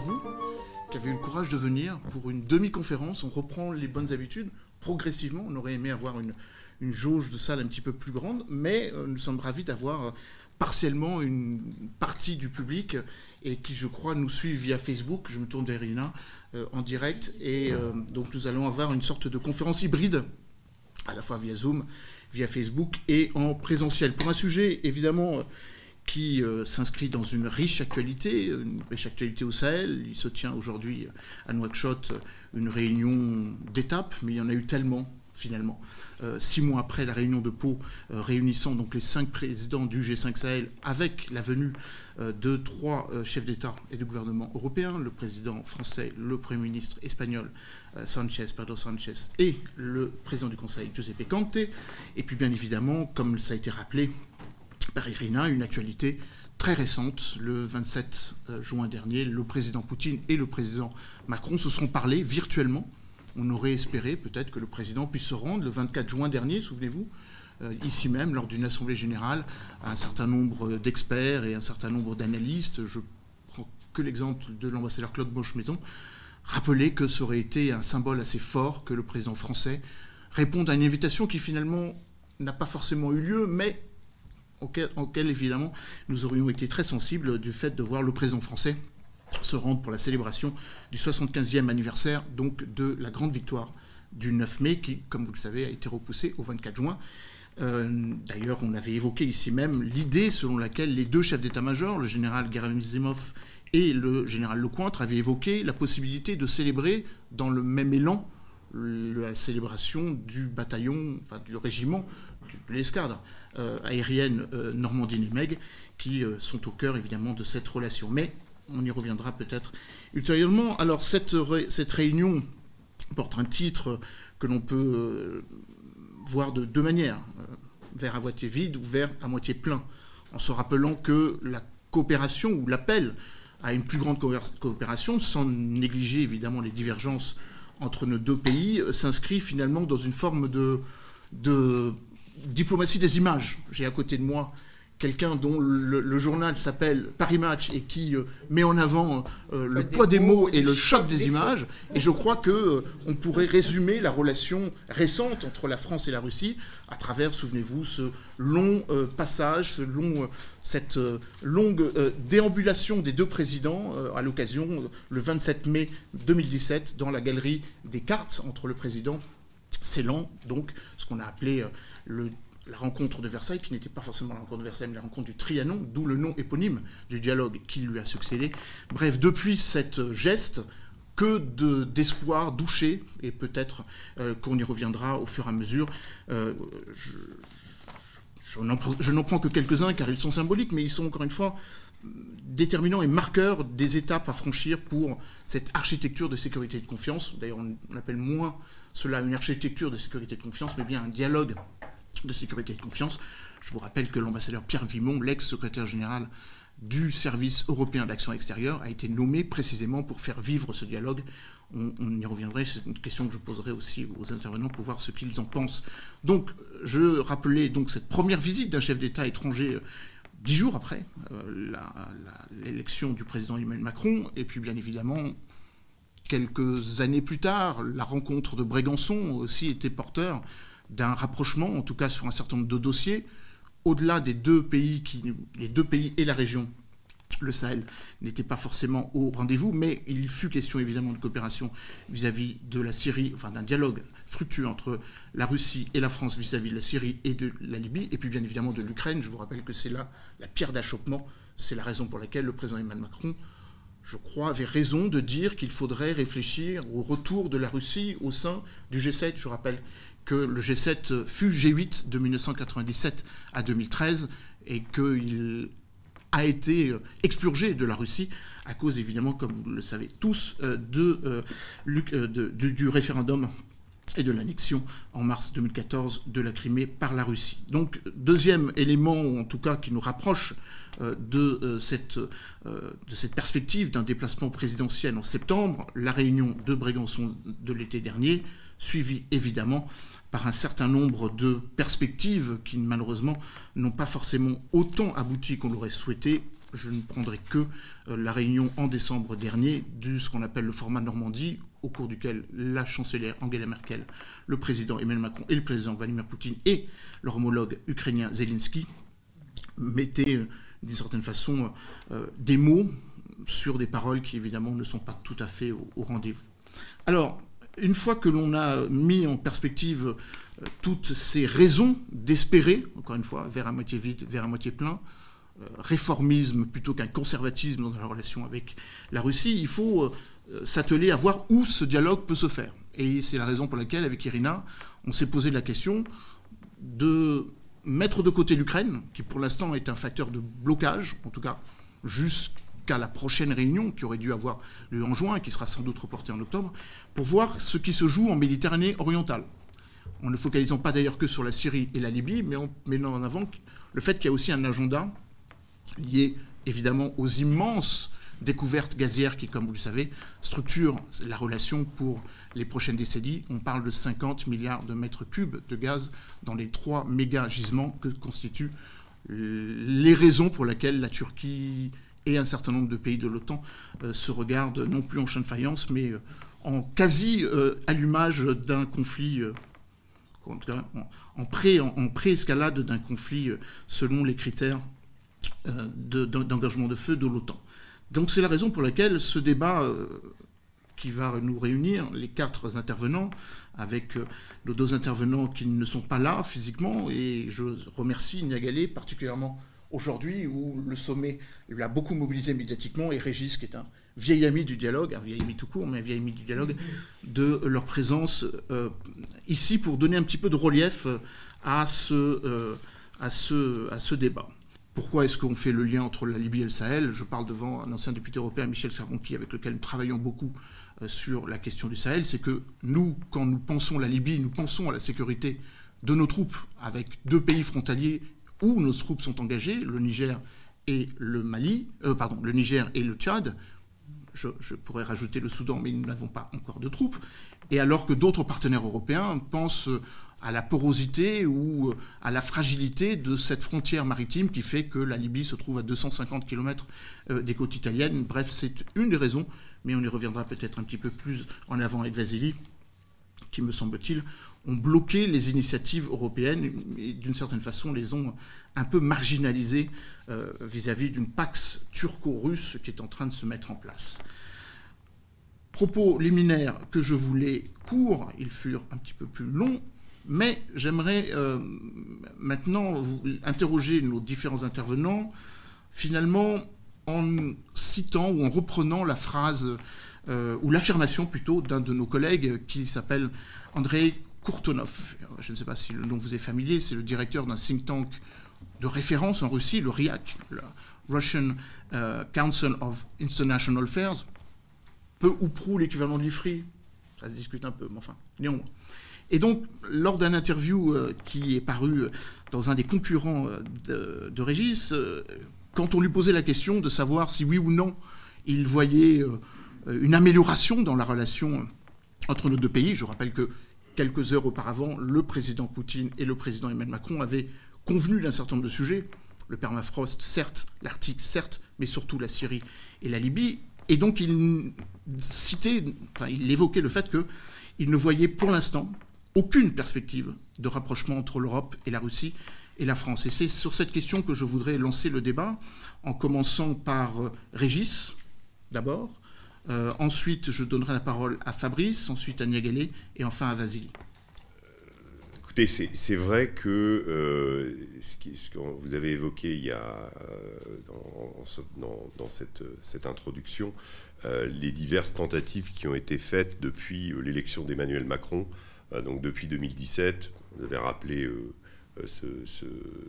Vous qui avez eu le courage de venir pour une demi-conférence. On reprend les bonnes habitudes progressivement. On aurait aimé avoir une, jauge de salle un petit peu plus grande, mais euh, nous sommes ravis d'avoir euh, partiellement une partie du public et qui, je crois, nous suivent via Facebook. Je me tourne vers Irina euh, en direct. Et donc, nous allons avoir une sorte de conférence hybride, à la fois via Zoom, via Facebook et en présentiel. Pour un sujet, évidemment qui euh, s'inscrit dans une riche actualité, une riche actualité au Sahel. Il se tient aujourd'hui à Nouakchott une réunion d'étape, mais il y en a eu tellement finalement. Euh, six mois après la réunion de Pau, euh, réunissant donc les cinq présidents du G5 Sahel avec la venue de trois chefs d'État et de gouvernement européens, le président français, le Premier ministre espagnol Sanchez, Pedro Sanchez, et le président du Conseil, Giuseppe Conte. Et puis bien évidemment, comme ça a été rappelé, par Irina, une actualité très récente. Le 27 euh, juin dernier, le président Poutine et le président Macron se sont parlé virtuellement. On aurait espéré peut-être que le président puisse se rendre le 24 juin dernier, souvenez-vous, euh, ici même, lors d'une assemblée générale, un certain nombre d'experts et un certain nombre d'analystes, je prends que l'exemple de l'ambassadeur Claude Boche-Maison, rappeler que ça aurait été un symbole assez fort que le président français réponde à une invitation qui finalement n'a pas forcément eu lieu, mais auquel, évidemment nous aurions été très sensibles du fait de voir le président français se rendre pour la célébration du 75e anniversaire donc de la grande victoire du 9 mai qui, comme vous le savez, a été repoussée au 24 juin. Euh, d'ailleurs, on avait évoqué ici même l'idée selon laquelle les deux chefs d'état-major, le général Gerasimov et le général Lecointre, avaient évoqué la possibilité de célébrer dans le même élan la célébration du bataillon, enfin du régiment l'escadre euh, aérienne euh, Normandie-Nimeg, qui euh, sont au cœur évidemment de cette relation. Mais on y reviendra peut-être ultérieurement. Alors cette, cette réunion porte un titre que l'on peut voir de deux manières, vers à moitié vide ou vers à moitié plein, en se rappelant que la coopération ou l'appel à une plus grande coopération, sans négliger évidemment les divergences entre nos deux pays, s'inscrit finalement dans une forme de diplomatie des images. J'ai à côté de moi quelqu'un dont le, journal s'appelle Paris Match et qui euh, met en avant euh, le poids des mots et le choc des images. Et je crois que euh, on pourrait résumer la relation récente entre la France et la Russie à travers, souvenez-vous, ce long passage, ce long, cette longue déambulation des deux présidents à l'occasion le 27 mai 2017 dans la galerie des cartes entre le président Ceylan, donc ce qu'on a appelé la rencontre de Versailles, qui n'était pas forcément la rencontre de Versailles, mais la rencontre du Trianon, d'où le nom éponyme du dialogue qui lui a succédé. Bref, depuis cette geste, que d'espoir douché, et peut-être euh, qu'on y reviendra au fur et à mesure. Euh, je, n'en prends que quelques-uns car ils sont symboliques, mais ils sont encore une fois déterminants et marqueurs des étapes à franchir pour cette architecture de sécurité et de confiance. D'ailleurs, on appelle moins cela une architecture de sécurité et de confiance, mais bien un dialogue de sécurité et de confiance. Je vous rappelle que l'ambassadeur Pierre Vimon, l'ex-secrétaire général du service européen d'action extérieure, a été nommé précisément pour faire vivre ce dialogue. On, y reviendrait, c'est une question que je poserai aussi aux intervenants pour voir ce qu'ils en pensent. Donc, je rappelais donc cette première visite d'un chef d'État étranger euh, dix jours après euh, l'élection du président Emmanuel Macron, et puis bien évidemment quelques années plus tard, la rencontre de Brégançon aussi était porteur d'un rapprochement, en tout cas sur un certain nombre de dossiers, au-delà des deux pays, qui, les deux pays et la région, le Sahel, n'étaient pas forcément au rendez-vous, mais il fut question évidemment de coopération vis-à-vis de la Syrie, enfin d'un dialogue fructueux entre la Russie et la France vis-à-vis de la Syrie et de la Libye, et puis bien évidemment de l'Ukraine. Je vous rappelle que c'est là la pierre d'achoppement, c'est la raison pour laquelle le président Emmanuel Macron je crois, avait raison de dire qu'il faudrait réfléchir au retour de la Russie au sein du G7. Je rappelle que le G7 fut G8 de 1997 à 2013 et qu'il a été expurgé de la Russie à cause, évidemment, comme vous le savez tous, euh, euh, du, référendum et de l'annexion en mars 2014 de la Crimée par la Russie. Donc, deuxième élément, en tout cas, qui nous rapproche euh, de, euh, cette, euh, de cette perspective d'un déplacement présidentiel en septembre, la réunion de Brégançon de l'été dernier, suivie évidemment par un certain nombre de perspectives qui malheureusement n'ont pas forcément autant abouti qu'on l'aurait souhaité, je ne prendrai que la réunion en décembre dernier de ce qu'on appelle le format Normandie, au cours duquel la chancelière Angela Merkel, le président Emmanuel Macron et le président Vladimir Poutine et leur homologue ukrainien Zelensky mettaient d'une certaine façon des mots sur des paroles qui évidemment ne sont pas tout à fait au, rendez-vous. Alors, une fois que l'on a mis en perspective euh, toutes ces raisons d'espérer, encore une fois, vers à moitié vide, vers à moitié plein, euh, réformisme plutôt qu'un conservatisme dans la relation avec la Russie, il faut euh, s'atteler à voir où ce dialogue peut se faire. Et c'est la raison pour laquelle, avec Irina, on s'est posé la question de mettre de côté l'Ukraine, qui pour l'instant est un facteur de blocage, en tout cas jusqu'à à la prochaine réunion qui aurait dû avoir lieu en juin qui sera sans doute reportée en octobre, pour voir ce qui se joue en Méditerranée orientale. En ne focalisant pas d'ailleurs que sur la Syrie et la Libye, mais en mettant en avant le fait qu'il y a aussi un agenda lié évidemment aux immenses découvertes gazières qui, comme vous le savez, structurent la relation pour les prochaines décennies. On parle de 50 milliards de mètres cubes de gaz dans les trois méga gisements que constituent les raisons pour lesquelles la Turquie et un certain nombre de pays de l'OTAN euh, se regardent non plus en chaîne de faïence, mais euh, en quasi-allumage d'un conflit, euh, en, pré-escalade d'un conflit selon les critères d'engagement de feu de l'OTAN. Donc c'est la raison pour laquelle ce débat qui va nous réunir, les quatre intervenants, avec nos deux intervenants qui ne sont pas là physiquement, et je remercie Niagalé particulièrement aujourd'hui où le sommet l'a beaucoup mobilisé médiatiquement et Régis, qui est un vieil ami du dialogue, un vieil ami tout court, mais un vieil ami du dialogue, de leur présence euh, ici pour donner un petit peu de relief à ce, euh, à ce, débat. Pourquoi est-ce qu'on fait le lien entre la Libye et le Sahel? Je parle devant un ancien député européen, Michel Servonqui, avec lequel nous travaillons beaucoup euh, sur la question du Sahel. C'est que nous, quand nous pensons la Libye, nous pensons à la sécurité de nos troupes, avec deux pays frontaliers où nos troupes sont engagées, le Niger et le Mali, euh, pardon, le Niger et le Tchad. Je, pourrais rajouter le Soudan, mais nous n'avons pas encore de troupes. Et alors que d'autres partenaires européens pensent à la porosité ou à la fragilité de cette frontière maritime qui fait que la Libye se trouve à 250 km euh, des côtes italiennes. Bref, c'est une des raisons, mais on y reviendra peut-être un petit peu plus en avant avec Vasily, qui me semble-t-il ont bloqué les initiatives européennes et d'une certaine façon les ont un peu marginalisées euh, vis-à-vis d'une Pax turco-russe qui est en train de se mettre en place. Propos liminaires que je voulais courts, ils furent un petit peu plus longs, mais j'aimerais euh, maintenant interroger nos différents intervenants, finalement en citant ou en reprenant la phrase euh, ou l'affirmation plutôt d'un de nos collègues qui s'appelle André Kourtonov. Je ne sais pas si le nom vous est familier, c'est le directeur d'un think tank de référence en Russie, le RIAC, le Russian euh, Council of International Affairs, peu ou prou l'équivalent de l'IFRI, ça se discute un peu, mais enfin, néanmoins. Et donc, lors d'un interview euh, qui est paru dans un des concurrents euh, de, Régis, quand on lui posait la question de savoir si oui ou non il voyait une amélioration dans la relation entre nos deux pays, je rappelle que quelques heures auparavant, le président Poutine et le président Emmanuel Macron avaient convenu d'un certain nombre de sujets. Le permafrost, certes, l'Arctique, certes, mais surtout la Syrie et la Libye. Et donc il citait, enfin il évoquait le fait qu'il ne voyait pour l'instant aucune perspective de rapprochement entre l'Europe et la Russie et la France. Et c'est sur cette question que je voudrais lancer le débat, en commençant par euh, Régis, d'abord, euh, ensuite, je donnerai la parole à Fabrice, ensuite à Niagalé et enfin à Vasily. Euh, écoutez, c'est vrai que euh, ce, que vous avez évoqué il y a, dans, cette, introduction, les diverses tentatives qui ont été faites depuis l'élection d'Emmanuel Macron, donc depuis 2017. Vous avez rappelé ce,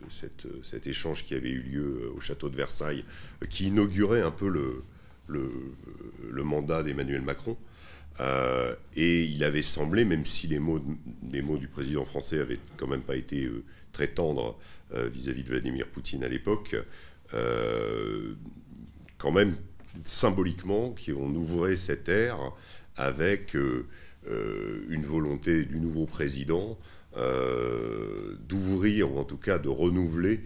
cet, cet, échange qui avait eu lieu au château de Versailles, qui inaugurait un peu le, le, mandat d'Emmanuel Macron. Euh, et il avait semblé, même si les mots, du président français avaient quand même pas été euh, très tendres euh, vis-à-vis de Vladimir Poutine à l'époque, quand même symboliquement qu'on ouvrait cette ère avec une volonté du nouveau président d'ouvrir, ou en tout cas de renouveler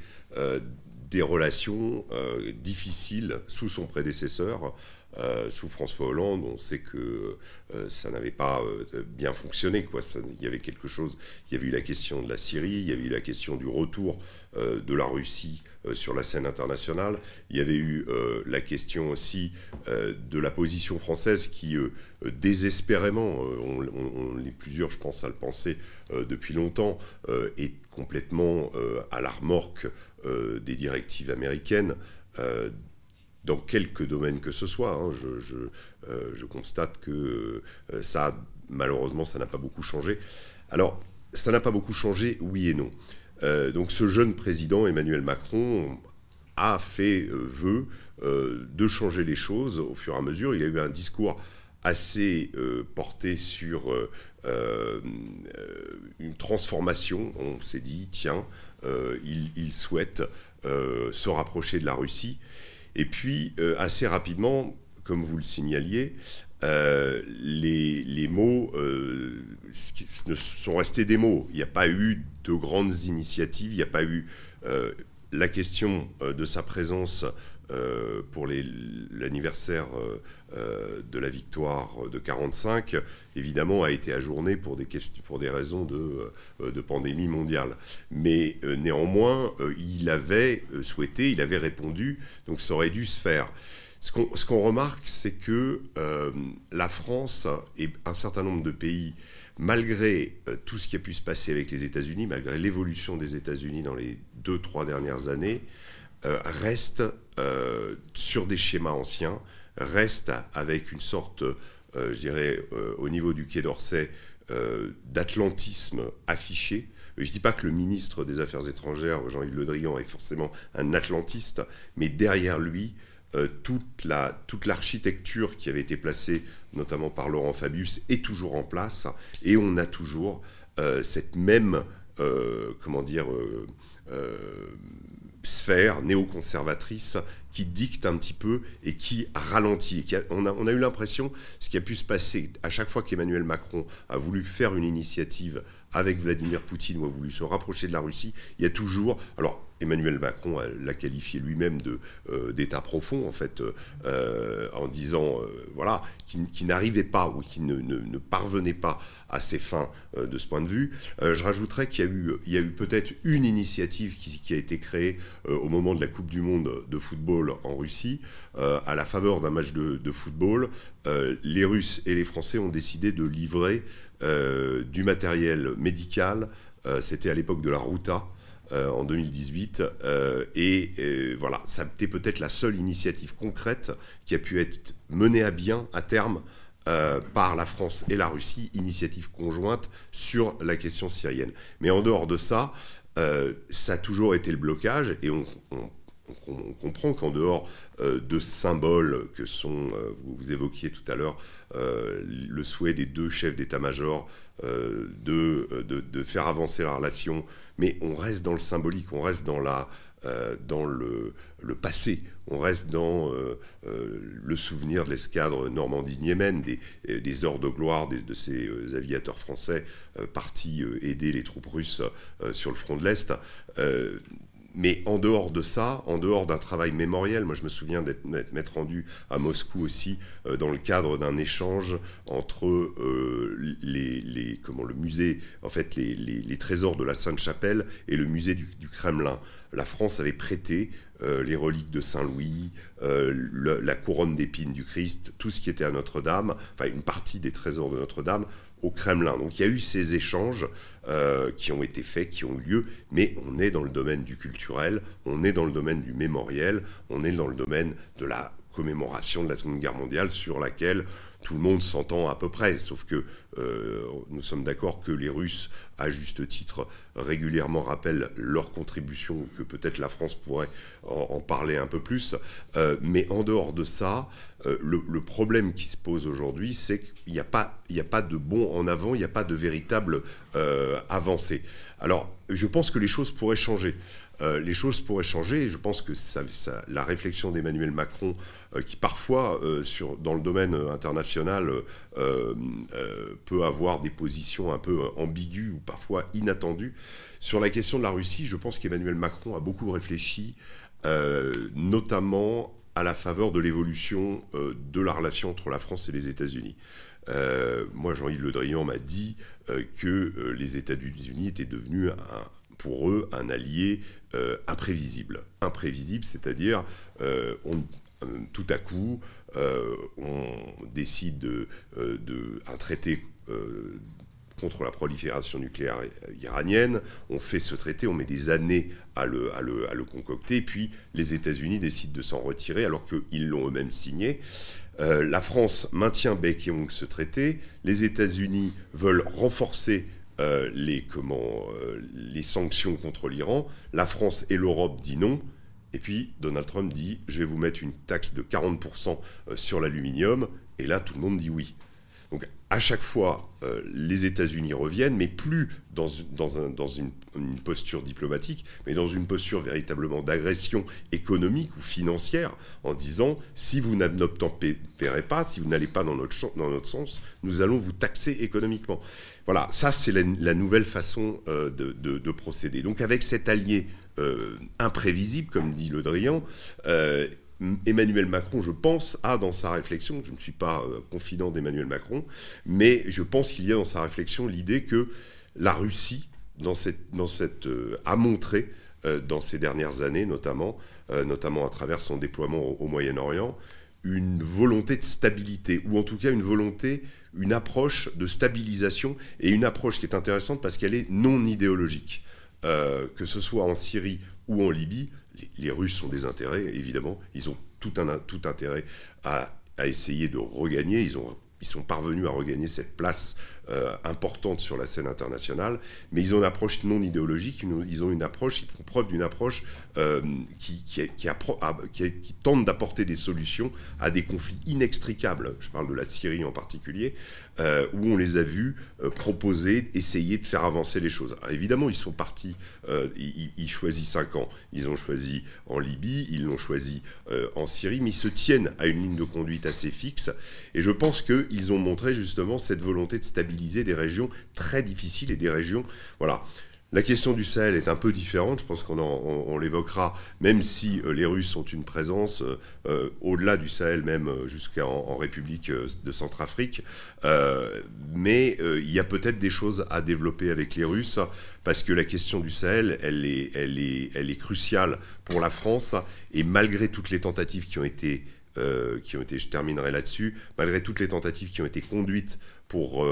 des relations difficiles sous son prédécesseur, euh, sous François Hollande, on sait que euh, ça n'avait pas euh, bien fonctionné. Il y avait quelque chose. Il y avait eu la question de la Syrie, il y avait eu la question du retour de la Russie sur la scène internationale. Il y avait eu la question aussi de la position française qui, désespérément, on, on, est plusieurs, je pense, à le penser depuis longtemps, est complètement à la remorque des directives américaines dans quelques domaines que ce soit. Hein. Euh, je, constate que euh, ça, malheureusement, ça n'a pas beaucoup changé. Alors, ça n'a pas beaucoup changé, oui et non. Euh, donc, ce jeune président, Emmanuel Macron, a fait vœu de changer les choses au fur et à mesure. Il a eu un discours assez porté sur une transformation. On s'est dit, tiens, il, souhaite se rapprocher de la Russie. Et puis, euh, assez rapidement, comme vous le signaliez, euh, les, mots euh, sont restés des mots. Il n'y a pas eu de grandes initiatives, il n'y a pas eu la question de sa présence pour l'anniversaire de la victoire de 45, évidemment, a été ajourné pour des, pour des raisons de, de pandémie mondiale. Mais néanmoins, il avait souhaité, il avait répondu, donc ça aurait dû se faire. Ce qu'on remarque, c'est que la France et un certain nombre de pays malgré tout ce qui a pu se passer avec les États-Unis, malgré l'évolution des États-Unis dans les deux, trois dernières années, restent sur des schémas anciens, reste avec une sorte, euh, je dirais, euh, au niveau du Quai d'Orsay, euh, d'atlantisme affiché. Je ne dis pas que le ministre des Affaires étrangères, Jean-Yves Le Drian, est forcément un atlantiste, mais derrière lui, toute la toute l'architecture qui avait été placée, notamment par Laurent Fabius, est toujours en place, et on a toujours cette même, comment dire, sphère néoconservatrice qui dicte un petit peu et qui ralentit. on, a, on, a, eu l'impression, ce qui a pu se passer à chaque fois qu'Emmanuel Macron a voulu faire une initiative avec Vladimir Poutine ou a voulu se rapprocher de la Russie, il y a toujours, alors Emmanuel Macron l'a qualifié lui-même euh, d'état profond, en fait, euh, en disant, euh, voilà, qui, n'arrivait pas ou qui ne, parvenait pas à ses fins de ce point de vue. je rajouterais qu'il y a eu, eu peut-être une initiative qui, a été créée au moment de la Coupe du Monde de football en Russie, à la faveur d'un match de, de football. les Russes et les Français ont décidé de livrer du matériel médical. C'était à l'époque de la Ruta. Euh, en 2018. Euh, et euh, voilà, ça a été peut-être la seule initiative concrète qui a pu être menée à bien à terme par la France et la Russie, initiative conjointe sur la question syrienne. Mais en dehors de ça, ça a toujours été le blocage et on, comprend qu'en dehors de symboles que sont, vous, évoquiez tout à l'heure, le souhait des deux chefs d'état-major de, faire avancer la relation mais on reste dans le symbolique, on reste dans, la, euh, dans le, passé, on reste dans euh, euh, le souvenir de l'escadre Normandie-Niemen, des, des, de gloire de ces aviateurs français partis aider les troupes russes sur le front de l'Est. Mais en dehors de ça, en dehors d'un travail mémoriel, moi je me souviens d'être rendu à Moscou aussi euh, dans le cadre d'un échange entre euh, les, comment, le musée, en fait les, trésors de la Sainte-Chapelle et le musée du, Kremlin. La France avait prêté euh, les reliques de Saint-Louis, la couronne d'épines du Christ, tout ce qui était à Notre-Dame, enfin une partie des trésors de Notre-Dame Kremlin. Donc il y a eu ces échanges euh, qui ont été faits, qui ont eu lieu, mais on est dans le domaine du culturel, on est dans le domaine du mémoriel, on est dans le domaine de la commémoration de la Seconde Guerre mondiale sur laquelle tout le monde s'entend à peu près, sauf que euh, nous sommes d'accord que les Russes, à juste titre, régulièrement rappellent leur contribution, que peut-être la France pourrait en, parler un peu plus. Euh, mais en dehors de ça, euh, le, problème qui se pose aujourd'hui, c'est qu'il n'y a, pas, a pas de bon en avant, il n'y a pas de véritable avancée. Alors, je pense que les choses pourraient changer. Les choses pourraient changer. Et je pense que la réflexion d'Emmanuel Macron, qui parfois, euh, dans le domaine international, peut avoir des positions un peu ambiguës ou parfois inattendues, sur la question de la Russie, je pense qu'Emmanuel Macron a beaucoup réfléchi notamment à la faveur de l'évolution de la relation entre la France et les États-Unis. moi, Jean-Yves Le Drian m'a dit que les États-Unis étaient devenus pour eux un allié imprévisible. Imprévisible, c'est-à-dire tout à coup, on décide de, un traité contre la prolifération nucléaire iranienne. On fait ce traité, on met des années à le, concocter, puis les États-Unis décident de s'en retirer alors qu'ils l'ont eux-mêmes signé. Euh, la France maintient bec et ce traité. Les États-Unis veulent renforcer euh, euh, les sanctions contre l'Iran. La France et l'Europe disent non. Et puis Donald Trump dit je vais vous mettre une taxe de 40% sur l'aluminium. Et là, tout le monde dit oui. Donc à chaque fois, euh, les États-Unis reviennent, mais plus dans, une, posture diplomatique, mais dans une posture véritablement d'agression économique ou financière, en disant si vous n'obtempérez pas, si vous n'allez pas dans notre, dans notre sens, nous allons vous taxer économiquement. Voilà, ça c'est la, nouvelle façon euh, de, procéder. Donc avec cet allié euh, imprévisible, comme dit Le Drian, Emmanuel Macron, je pense, a dans sa réflexion, je ne suis pas euh, confident d'Emmanuel Macron, mais je pense qu'il y a dans sa réflexion l'idée que la Russie, dans cette, dans cette, euh, a montré euh, dans ces dernières années, notamment, notamment à travers son déploiement au, Moyen-Orient, une volonté de stabilité, ou en tout cas une volonté, une approche de stabilisation, et une approche qui est intéressante parce qu'elle est non idéologique. Que ce soit en Syrie ou en Libye, les, Russes ont des intérêts, évidemment. Ils ont tout, un, tout intérêt à, à essayer de regagner. Ils ont ils sont parvenus à regagner cette place euh, importante sur la scène internationale, mais ils ont une approche non idéologique, ils ont une approche, ils font preuve d'une approche euh, qui, qui, tente d'apporter des solutions à des conflits inextricables. Je parle de la Syrie en particulier, euh, où on les a vus proposer, essayer de faire avancer les choses. évidemment, ils sont partis, ils, ils, choisissent cinq ans. Ils ont choisi en Libye, ils l'ont choisi en Syrie, mais ils se tiennent à une ligne de conduite assez fixe. Et je pense qu'ils ont montré justement cette volonté de stabilité des régions très difficiles et des régions. Voilà. La question du Sahel est un peu différente, je pense qu'on on, l'évoquera, même si euh, les Russes ont une présence euh, euh, au-delà du Sahel, même jusqu'en République de Centrafrique. mais il y a peut-être des choses à développer avec les Russes, parce que la question du Sahel, elle est, elle est, elle est cruciale pour la France, et malgré toutes les tentatives qui ont été qui ont été, je terminerai là-dessus, malgré toutes les tentatives qui ont été conduites pour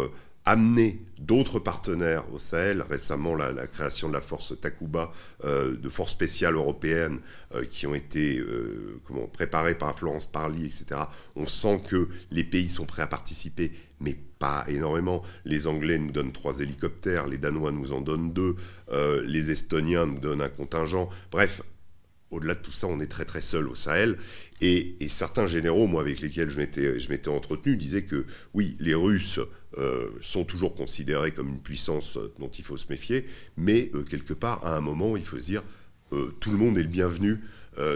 amener d'autres partenaires au Sahel. Récemment, la, création de la force Takuba, euh, de forces spéciales européennes euh, qui ont été euh, préparées par Florence Parly, etc. On sent que les pays sont prêts à participer, mais pas énormément. Les Anglais nous donnent trois hélicoptères, les Danois nous en donnent deux, les Estoniens nous donnent un contingent. Bref, au-delà de tout ça, on est très très seul au Sahel. Et, certains généraux, moi avec lesquels je m'étais entretenu, disaient que oui, les Russes euh, sont toujours considérés comme une puissance dont il faut se méfier, mais euh, quelque part, à un moment, il faut se dire, euh, tout le monde est le bienvenu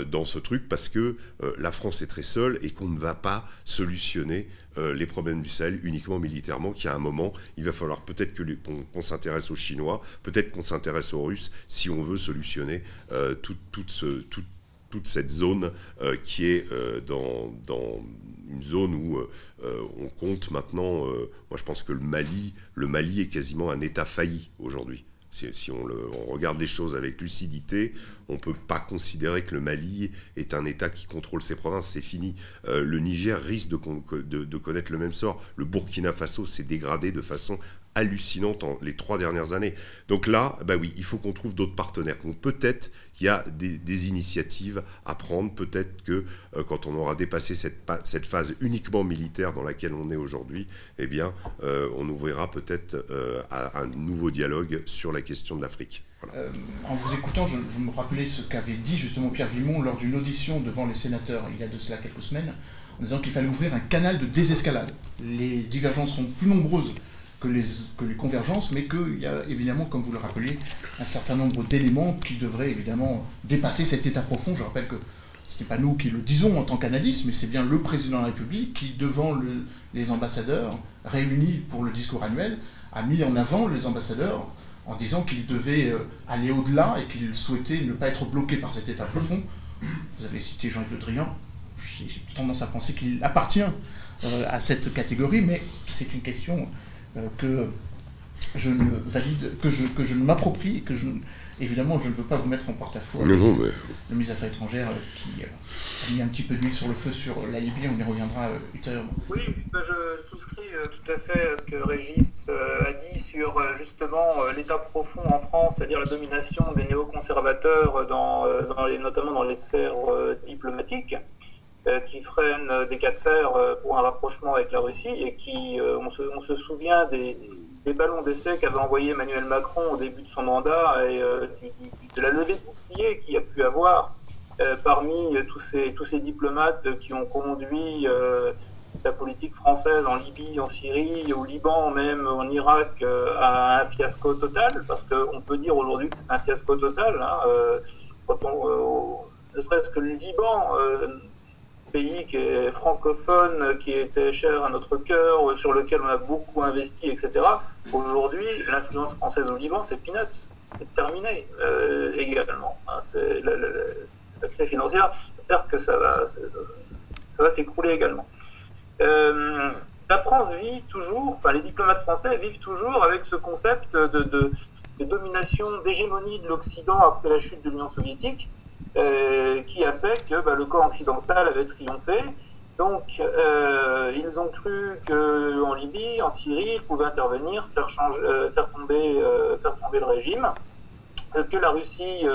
dans ce truc parce que la France est très seule et qu'on ne va pas solutionner les problèmes du Sahel uniquement militairement, qu'à un moment, il va falloir peut-être qu'on s'intéresse aux Chinois, peut-être qu'on s'intéresse aux Russes, si on veut solutionner toute, ce, toute cette zone qui est dans, une zone où euh, on compte maintenant, euh, moi je pense que le Mali, le Mali est quasiment un État failli aujourd'hui. Si, on, regarde les choses avec lucidité, on ne peut pas considérer que le Mali est un État qui contrôle ses provinces, c'est fini. Euh, le Niger risque de, connaître le même sort. Le Burkina Faso s'est dégradé de façon hallucinante en les trois dernières années. Donc là, bah oui, il faut qu'on trouve d'autres partenaires. Donc peut-être qu'il y a des, initiatives à prendre. Peut-être que euh, quand on aura dépassé cette, phase uniquement militaire dans laquelle on est aujourd'hui, eh bien, euh, on ouvrira peut-être euh, un nouveau dialogue sur la question de l'Afrique. en vous écoutant, je, je me rappelais ce qu'avait dit justement Pierre Vimon lors d'une audition devant les sénateurs il y a de cela quelques semaines, en disant qu'il fallait ouvrir un canal de désescalade. Les divergences sont plus nombreuses que les, convergences, mais qu'il y a évidemment, comme vous le rappelez, un certain nombre d'éléments qui devraient évidemment dépasser cet état profond. Je rappelle que ce n'est pas nous qui le disons en tant qu'analyste, mais c'est bien le président de la République qui, devant les ambassadeurs réunis pour le discours annuel, a mis en avant les ambassadeurs en disant qu'ils devaient euh, aller au-delà et qu'ils souhaitaient ne pas être bloqués par cet état profond vous avez cité Jean-Yves Le Drian, j'ai tendance à penser qu'il appartient à cette catégorie, mais c'est une question que je ne valide, que je, que je ne m'approprie, que je, évidemment, je ne veux pas vous mettre en porte-à-faux. Non, non, mais... Le ministre des Affaires étrangères qui a mis un petit peu d'huile sur le feu sur la Libye, on y reviendra ultérieurement. Oui, je souscris tout à fait à ce que Régis a dit sur justement l'état profond en France, c'est-à-dire la domination des néoconservateurs, dans, dans les, notamment dans les sphères diplomatiques qui freinent des cas de fer pour un rapprochement avec la Russie et qui, on se, on, se, souvient des, des ballons d'essai qu'avait envoyé Emmanuel Macron au début de son mandat et euh, de la levée de bouclier qu'il a pu avoir euh, parmi tous ces, tous ces diplomates qui ont conduit euh, la politique française en Libye, en Syrie, au Liban, même en Irak, à un fiasco total, parce qu'on peut dire aujourd'hui que c'est un fiasco total. Hein, quand on, ne serait-ce que le Liban pays qui est francophone, qui était cher à notre cœur, sur lequel on a beaucoup investi, etc. Aujourd'hui, l'influence française au Liban, c'est peanuts. C'est terminé euh, également. Hein. c'est la, crise financière, j'espère que ça va, ça va s'écrouler également. Euh, la France vit toujours, enfin les diplomates français vivent toujours avec ce concept de, domination, d'hégémonie de l'Occident après la chute de l'Union soviétique, qui a fait que bah, le camp occidental avait triomphé. Donc, euh, ils ont cru qu'en Libye, en Syrie, ils pouvaient intervenir, faire, euh, tomber le régime, que la Russie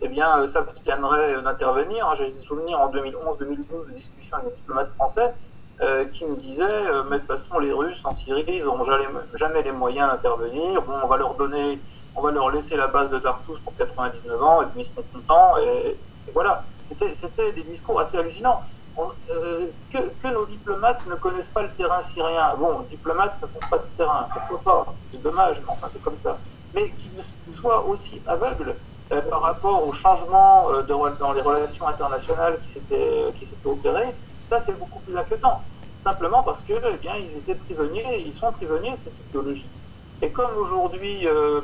eh bien, s'abstiendrait d'intervenir. J'ai des souvenirs en 2011-2012 de discussions avec des diplomates français qui me disaient Mais de toute façon, les Russes en Syrie, ils n'auront jamais, jamais, les moyens d'intervenir. Bon, on va leur donner on va leur laisser la base de Tartus pour 99 ans et puis ils seront contents. Et, voilà, c'était des discours assez hallucinants. Euh, que, nos diplomates ne connaissent pas le terrain syrien. Bon, diplomates ne font pas de terrain, pourquoi pas C'est dommage, mais enfin c'est comme ça. Mais qu'ils soient aussi aveugles euh, par rapport au changement euh, dans les relations internationales qui s'étaient opérés, ça c'est beaucoup plus inquiétant. Simplement parce que, eh bien, ils étaient prisonniers, ils sont prisonniers de cette idéologie. Et comme aujourd'hui, euh,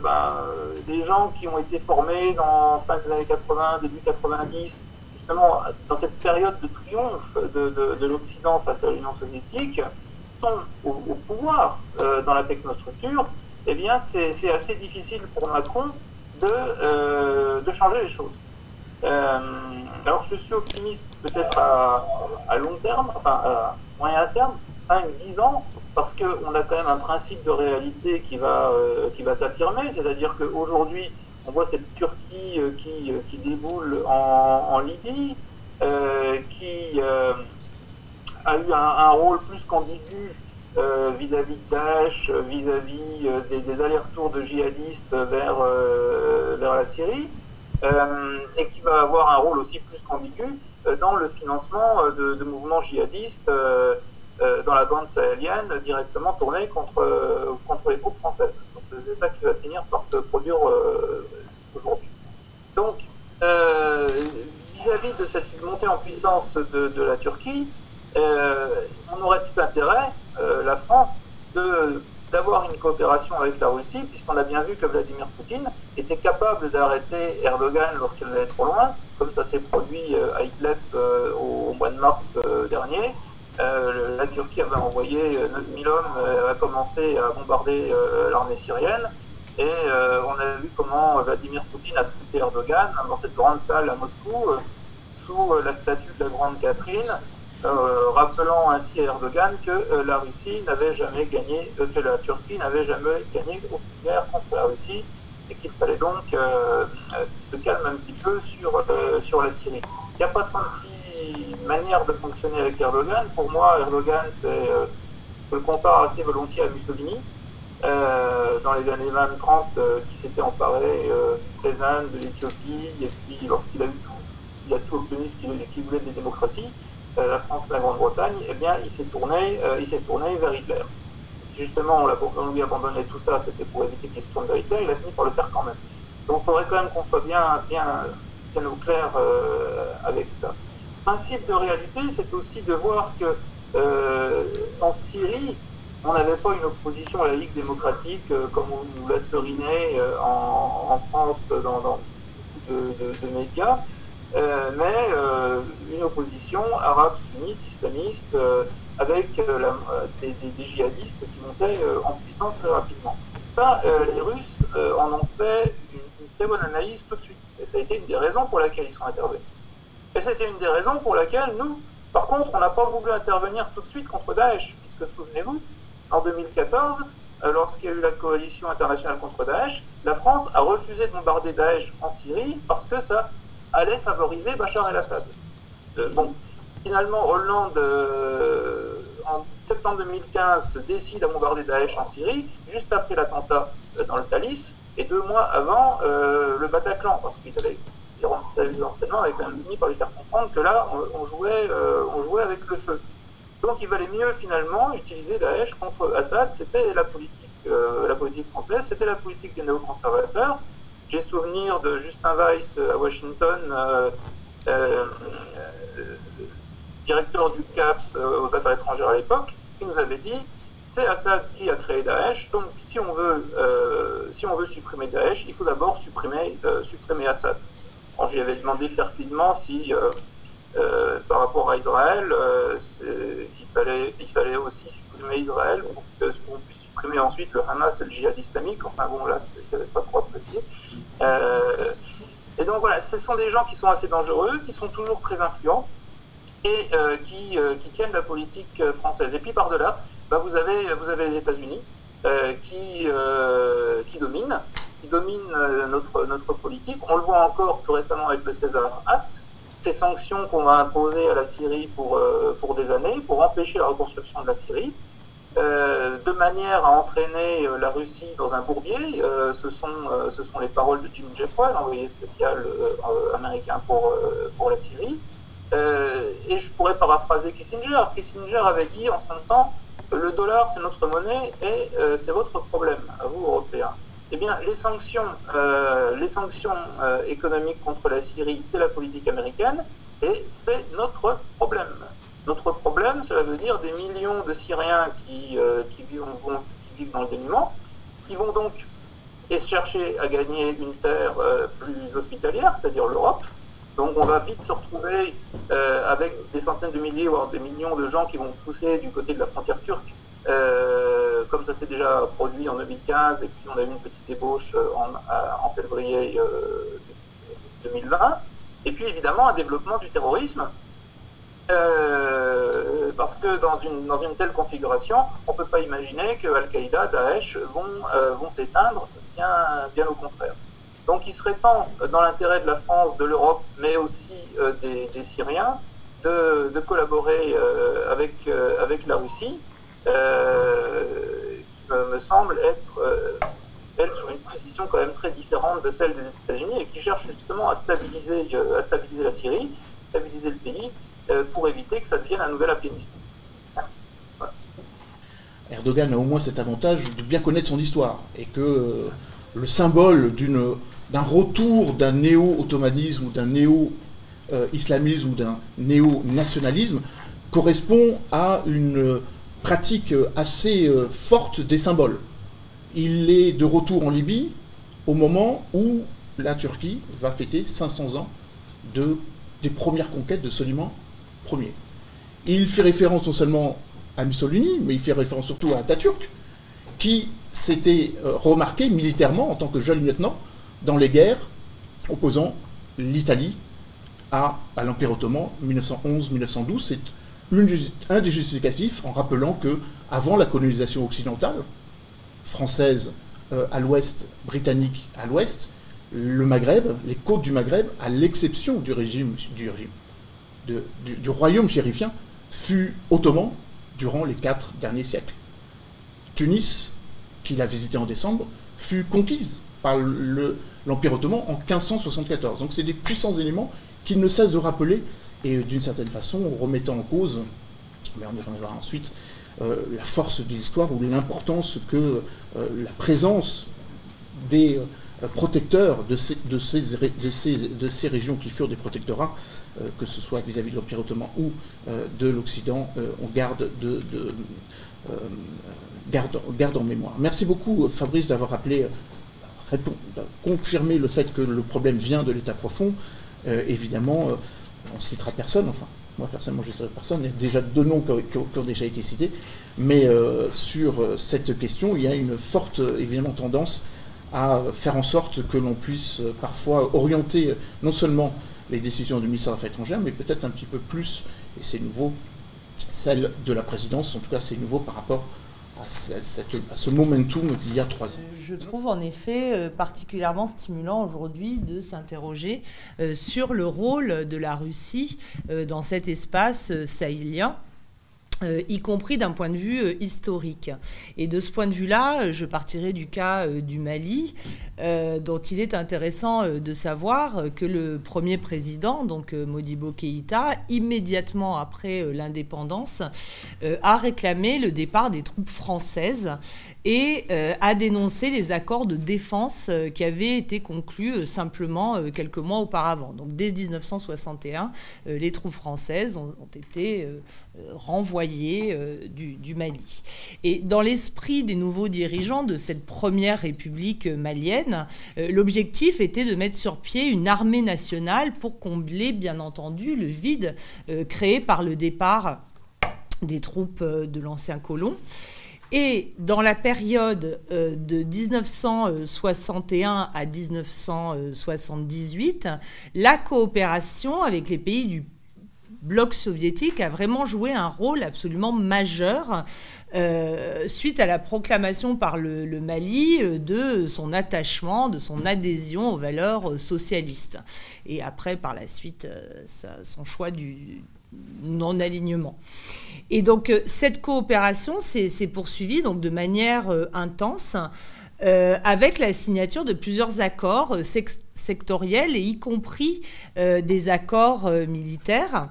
des gens qui ont été formés dans fin des années 80, début 90, justement dans cette période de triomphe de, l'Occident face à l'Union soviétique, sont au, pouvoir euh, dans la technostructure, eh bien c'est assez difficile pour Macron de, euh, de changer les choses. alors je suis optimiste peut-être à, à, long terme, enfin à moyen terme, 5-10 ans, parce qu'on a quand même un principe de réalité qui va, euh, qui va s'affirmer, c'est-à-dire qu'aujourd'hui, on voit cette Turquie euh, qui, euh, qui, déboule en, Libye, qui a eu un, rôle plus qu'ambigu vis-à-vis de Daesh, vis-à-vis des, des allers-retours de djihadistes vers, vers la Syrie, et qui va avoir un rôle aussi plus qu'ambigu dans le financement de, de mouvements djihadistes euh, dans la bande sahélienne directement tournée contre, euh, contre les groupes français. c'est ça qui va finir par se produire euh, aujourd'hui. Donc, vis-à-vis de cette montée en puissance de, la Turquie, on aurait tout intérêt, la France, d'avoir une coopération avec la Russie, puisqu'on a bien vu que Vladimir Poutine était capable d'arrêter Erdogan lorsqu'il allait trop loin, comme ça s'est produit à Idlib au, mois de mars dernier, euh, la Turquie avait envoyé 9000 euh, hommes, euh, a commencé à bombarder l'armée syrienne. Et on a vu comment Vladimir Poutine a traité Erdogan dans cette grande salle à Moscou, sous la statue de la Grande Catherine, rappelant ainsi à Erdogan que la Russie n'avait jamais gagné, que la Turquie n'avait jamais gagné aucune guerre contre la Russie et qu'il fallait donc se calmer un petit peu sur, sur la Syrie. Il n'y a pas 36 manière de fonctionner avec Erdogan. Pour moi, Erdogan, c'est, euh, je le compare assez volontiers à Mussolini, euh, dans les années 20-30, euh, qui s'était emparé du Présent, de l'Éthiopie, et puis lorsqu'il a eu tout, il a tout obtenu ce qu'il, voulait des démocraties, la France, la Grande-Bretagne, eh bien, il s'est tourné, il s'est tourné vers Hitler. justement on, lui abandonnait tout ça, c'était pour éviter qu'il se tourne vers Hitler, il a fini par le faire quand même. Donc il faudrait quand même qu'on soit bien, bien, bien au clair avec ça principe de réalité, c'est aussi de voir que euh, en Syrie, on n'avait pas une opposition à la Ligue démocratique euh, comme on nous l'a seriné euh, en, France dans, beaucoup de, médias. mais une opposition arabe, sunnite, islamiste, avec des, des, djihadistes qui montaient en puissance très rapidement. Ça, les Russes en ont fait une, une, très bonne analyse tout de suite. Et ça a été une des raisons pour laquelle ils sont intervenus. Et c'était une des raisons pour laquelle nous, par contre, on n'a pas voulu intervenir tout de suite contre Daesh, puisque souvenez-vous, en 2014, euh, lorsqu'il y a eu la coalition internationale contre Daesh, la France a refusé de bombarder Daesh en Syrie parce que ça allait favoriser Bachar el-Assad. Euh, bon, finalement, Hollande, euh, en septembre 2015, se décide à bombarder Daesh en Syrie, juste après l'attentat dans le Thalys, et deux mois avant le Bataclan, parce qu'il avait les renseignements avait quand même fini par lui faire comprendre que là, on, jouait, euh, on jouait avec le feu. Donc il valait mieux finalement utiliser Daesh contre Assad, c'était la politique, euh, la politique française, c'était la politique des néoconservateurs. J'ai souvenir de Justin Weiss à Washington, euh, directeur du CAPS aux affaires étrangères à l'époque, qui nous avait dit c'est Assad qui a créé Daesh, donc si on veut, si on veut supprimer Daesh, il faut d'abord supprimer, supprimer Assad. On lui avait demandé perfidement si, euh, euh, par rapport à Israël, euh, il, fallait, il fallait aussi supprimer Israël pour qu'on puisse supprimer ensuite le Hamas et le djihad islamique. Enfin bon, là, c'était pas trop apprécié. et donc voilà, ce sont des gens qui sont assez dangereux, qui sont toujours très influents et qui, qui, tiennent la politique française. Et puis par-delà, bah, vous, avez, vous avez les États-Unis qui, qui dominent qui domine euh, notre, notre politique. On le voit encore plus récemment avec le César Act, ces sanctions qu'on va imposer à la Syrie pour, euh, pour des années, pour empêcher la reconstruction de la Syrie, euh, de manière à entraîner la Russie dans un bourbier. ce, sont, ce sont les paroles de Jim Jeffrey, l'envoyé spécial américain pour, pour la Syrie. et je pourrais paraphraser Kissinger. Kissinger avait dit en son temps, le dollar c'est notre monnaie et c'est votre problème, à vous Européens. Eh bien, les sanctions, euh, les sanctions euh, économiques contre la Syrie, c'est la politique américaine et c'est notre problème. Notre problème, cela veut dire des millions de Syriens qui, euh, vivent, qui vivent, dans le dénuement, qui vont donc chercher à gagner une terre plus hospitalière, c'est-à-dire l'Europe. Donc on va vite se retrouver avec des centaines de milliers, voire des millions de gens qui vont pousser du côté de la frontière turque euh, comme ça s'est déjà produit en 2015, et puis on a eu une petite ébauche euh, en, février 2020. Euh, et puis évidemment un développement du terrorisme, parce que dans une, dans une telle configuration, on ne peut pas imaginer que Al-Qaïda, Daesh vont, vont s'éteindre, bien, bien au contraire. Donc il serait temps, dans l'intérêt de la France, de l'Europe, mais aussi des, des, Syriens, de, de collaborer avec, avec la Russie qui me, semble être euh, elle sur une position quand même très différente de celle des États-Unis et qui cherche justement à stabiliser, euh, à stabiliser la Syrie, stabiliser le pays pour éviter que ça devienne un nouvel Afghanistan. Merci. Erdogan a au moins cet avantage de bien connaître son histoire et que le symbole d'un retour d'un néo-ottomanisme ou d'un néo-islamisme ou d'un néo-nationalisme correspond à une pratique assez euh, forte des symboles. Il est de retour en Libye au moment où la Turquie va fêter 500 ans de, des premières conquêtes de Soliman Ier. Il fait référence non seulement à Mussolini, mais il fait référence surtout à Atatürk, qui s'était euh, remarqué militairement en tant que jeune lieutenant dans les guerres opposant l'Italie à, l'Empire ottoman 1911-1912. C'est un des justificatifs en rappelant que avant la colonisation occidentale, française euh, à l'ouest, britannique à l'ouest, le Maghreb, les côtes du Maghreb, à l'exception du régime, du, du, royaume chérifien, fut ottoman durant les quatre derniers siècles. Tunis, qu'il a visité en décembre, fut conquise par l'Empire ottoman en 1574. Donc c'est des puissants éléments qu'il ne cesse de rappeler et d'une certaine façon remettant en cause, mais on y reviendra ensuite, euh, la force de l'histoire ou l'importance que euh, la présence des euh, protecteurs de ces, régions qui furent des protectorats, que ce soit vis-à-vis de l'Empire ottoman ou de l'Occident, on garde, de, garde, garde, en mémoire. Merci beaucoup Fabrice d'avoir rappelé, confirmé le fait que le problème vient de l'état profond. évidemment, on citera personne, enfin, moi personnellement je ne citerai personne, il y a déjà deux noms qui ont, déjà été cités, mais sur cette question, il y a une forte, évidemment, tendance à faire en sorte que l'on puisse parfois orienter non seulement les décisions du ministère des Affaires étrangères, mais peut-être un petit peu plus, et c'est nouveau, celle de la présidence, en tout cas c'est nouveau par rapport à, ce momentum d'il y a trois ans. Je trouve en effet euh, particulièrement stimulant aujourd'hui de s'interroger euh, sur le rôle de la Russie euh, dans cet espace sahélien euh, y compris d'un point de vue euh, historique. Et de ce point de vue-là, euh, je partirai du cas du Mali, dont il est intéressant de savoir que le premier président, donc Modibo Keïta, immédiatement après l'indépendance, a réclamé le départ des troupes françaises et a dénoncé les accords de défense qui avaient été conclus simplement quelques mois auparavant. Donc dès 1961, les troupes françaises ont, été renvoyé euh, du, Mali. Et dans l'esprit des nouveaux dirigeants de cette première république malienne, euh, l'objectif était de mettre sur pied une armée nationale pour combler, bien entendu, le vide euh, créé par le départ des troupes de l'ancien colon. Et dans la période de 1961 à 1978, la coopération avec les pays du bloc soviétique a vraiment joué un rôle absolument majeur euh, suite à la proclamation par le, Mali euh, de son attachement, de son adhésion aux valeurs euh, socialistes. Et après, par la suite, son choix du non-alignement. Et donc, cette coopération s'est poursuivie donc, de manière intense. avec la signature de plusieurs accords sectoriels et y compris des accords militaires.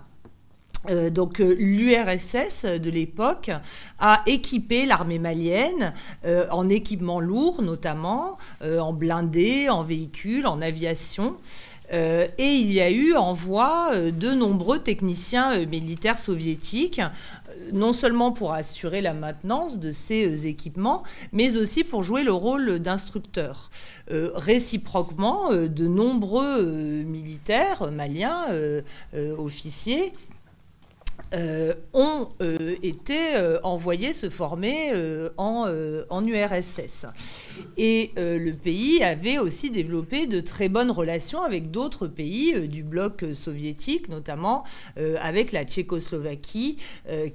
Euh, donc euh, l'URSS de l'époque a équipé l'armée malienne euh, en équipement lourd notamment, en blindés, en véhicules, en aviation. Et il y a eu en voie de nombreux techniciens militaires soviétiques, non seulement pour assurer la maintenance de ces équipements, mais aussi pour jouer le rôle d'instructeurs. réciproquement, de nombreux militaires maliens, officiers, euh, ont euh, été euh, envoyés se former en, en, URSS. Et le pays avait aussi développé de très bonnes relations avec d'autres pays du bloc soviétique, notamment avec la Tchécoslovaquie,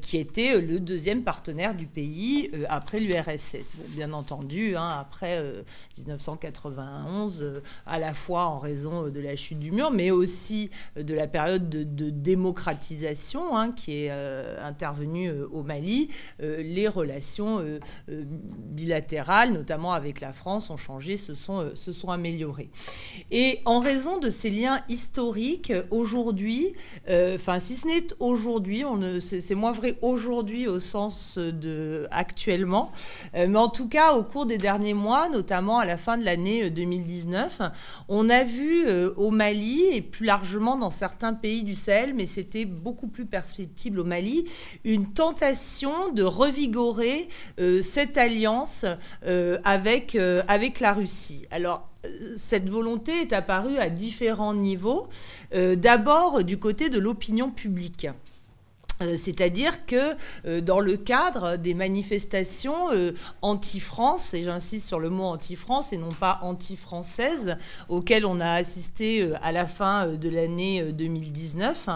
qui était le deuxième partenaire du pays après l'URSS. bien entendu, hein, après 1991, à la fois en raison de la chute du mur, mais aussi de la période de, démocratisation hein, qui est euh, intervenu euh, au Mali, euh, les relations bilatérales, notamment avec la France, ont changé, se sont, se sont améliorées. Et en raison de ces liens historiques, aujourd'hui, enfin, si ce n'est aujourd'hui, c'est moins vrai aujourd'hui au sens de actuellement, mais en tout cas, au cours des derniers mois, notamment à la fin de l'année 2019, on a vu au Mali et plus largement dans certains pays du Sahel, mais c'était beaucoup plus perspective au Mali, une tentation de revigorer euh, cette alliance euh, avec, euh, avec la Russie. Alors, cette volonté est apparue à différents niveaux. D'abord du côté de l'opinion publique. Euh, c'est-à-dire que euh, dans le cadre des manifestations euh, anti-France, et j'insiste sur le mot anti-France et non pas anti-française, auxquelles on a assisté à la fin de l'année 2019,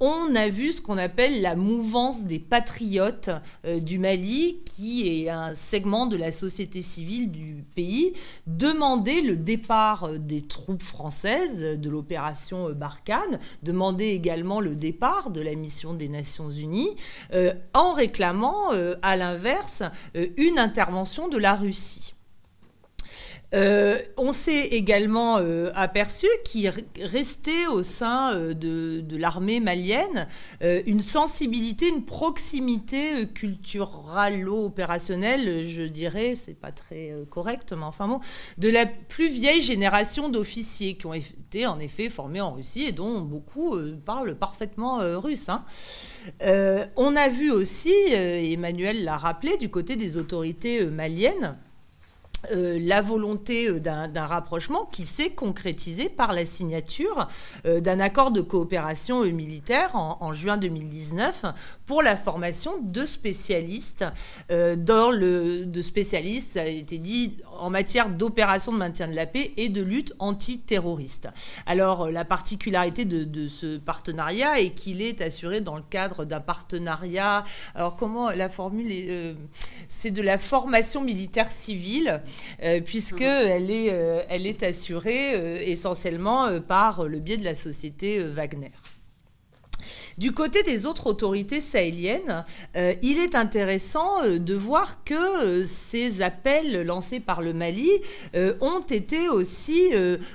on a vu ce qu'on appelle la mouvance des patriotes du Mali, qui est un segment de la société civile du pays, demander le départ des troupes françaises de l'opération Barkhane, demander également le départ de la mission des Nations Unies, euh, en réclamant euh, à l'inverse euh, une intervention de la Russie. Euh, on s'est également euh, aperçu qu'il restait au sein euh, de, l'armée malienne une sensibilité, une proximité culturalo-opérationnelle, je dirais, c'est pas très correct, mais enfin bon, de la plus vieille génération d'officiers qui ont été en effet formés en Russie et dont beaucoup parlent parfaitement russe. Hein. on a vu aussi, Emmanuel l'a rappelé, du côté des autorités maliennes, euh, la volonté euh, d'un rapprochement qui s'est concrétisé par la signature euh, d'un accord de coopération militaire en, juin 2019 pour la formation de spécialistes dans le de spécialistes ça a été dit en matière d'opération de maintien de la paix et de lutte antiterroriste. Alors la particularité de, ce partenariat est qu'il est assuré dans le cadre d'un partenariat. Alors comment la formule est C'est de la formation militaire civile euh, puisqu'elle est, euh, elle est assurée euh, essentiellement par le biais de la société Wagner. Du côté des autres autorités sahéliennes, euh, il est intéressant euh, de voir que euh, ces appels lancés par le Mali ont été aussi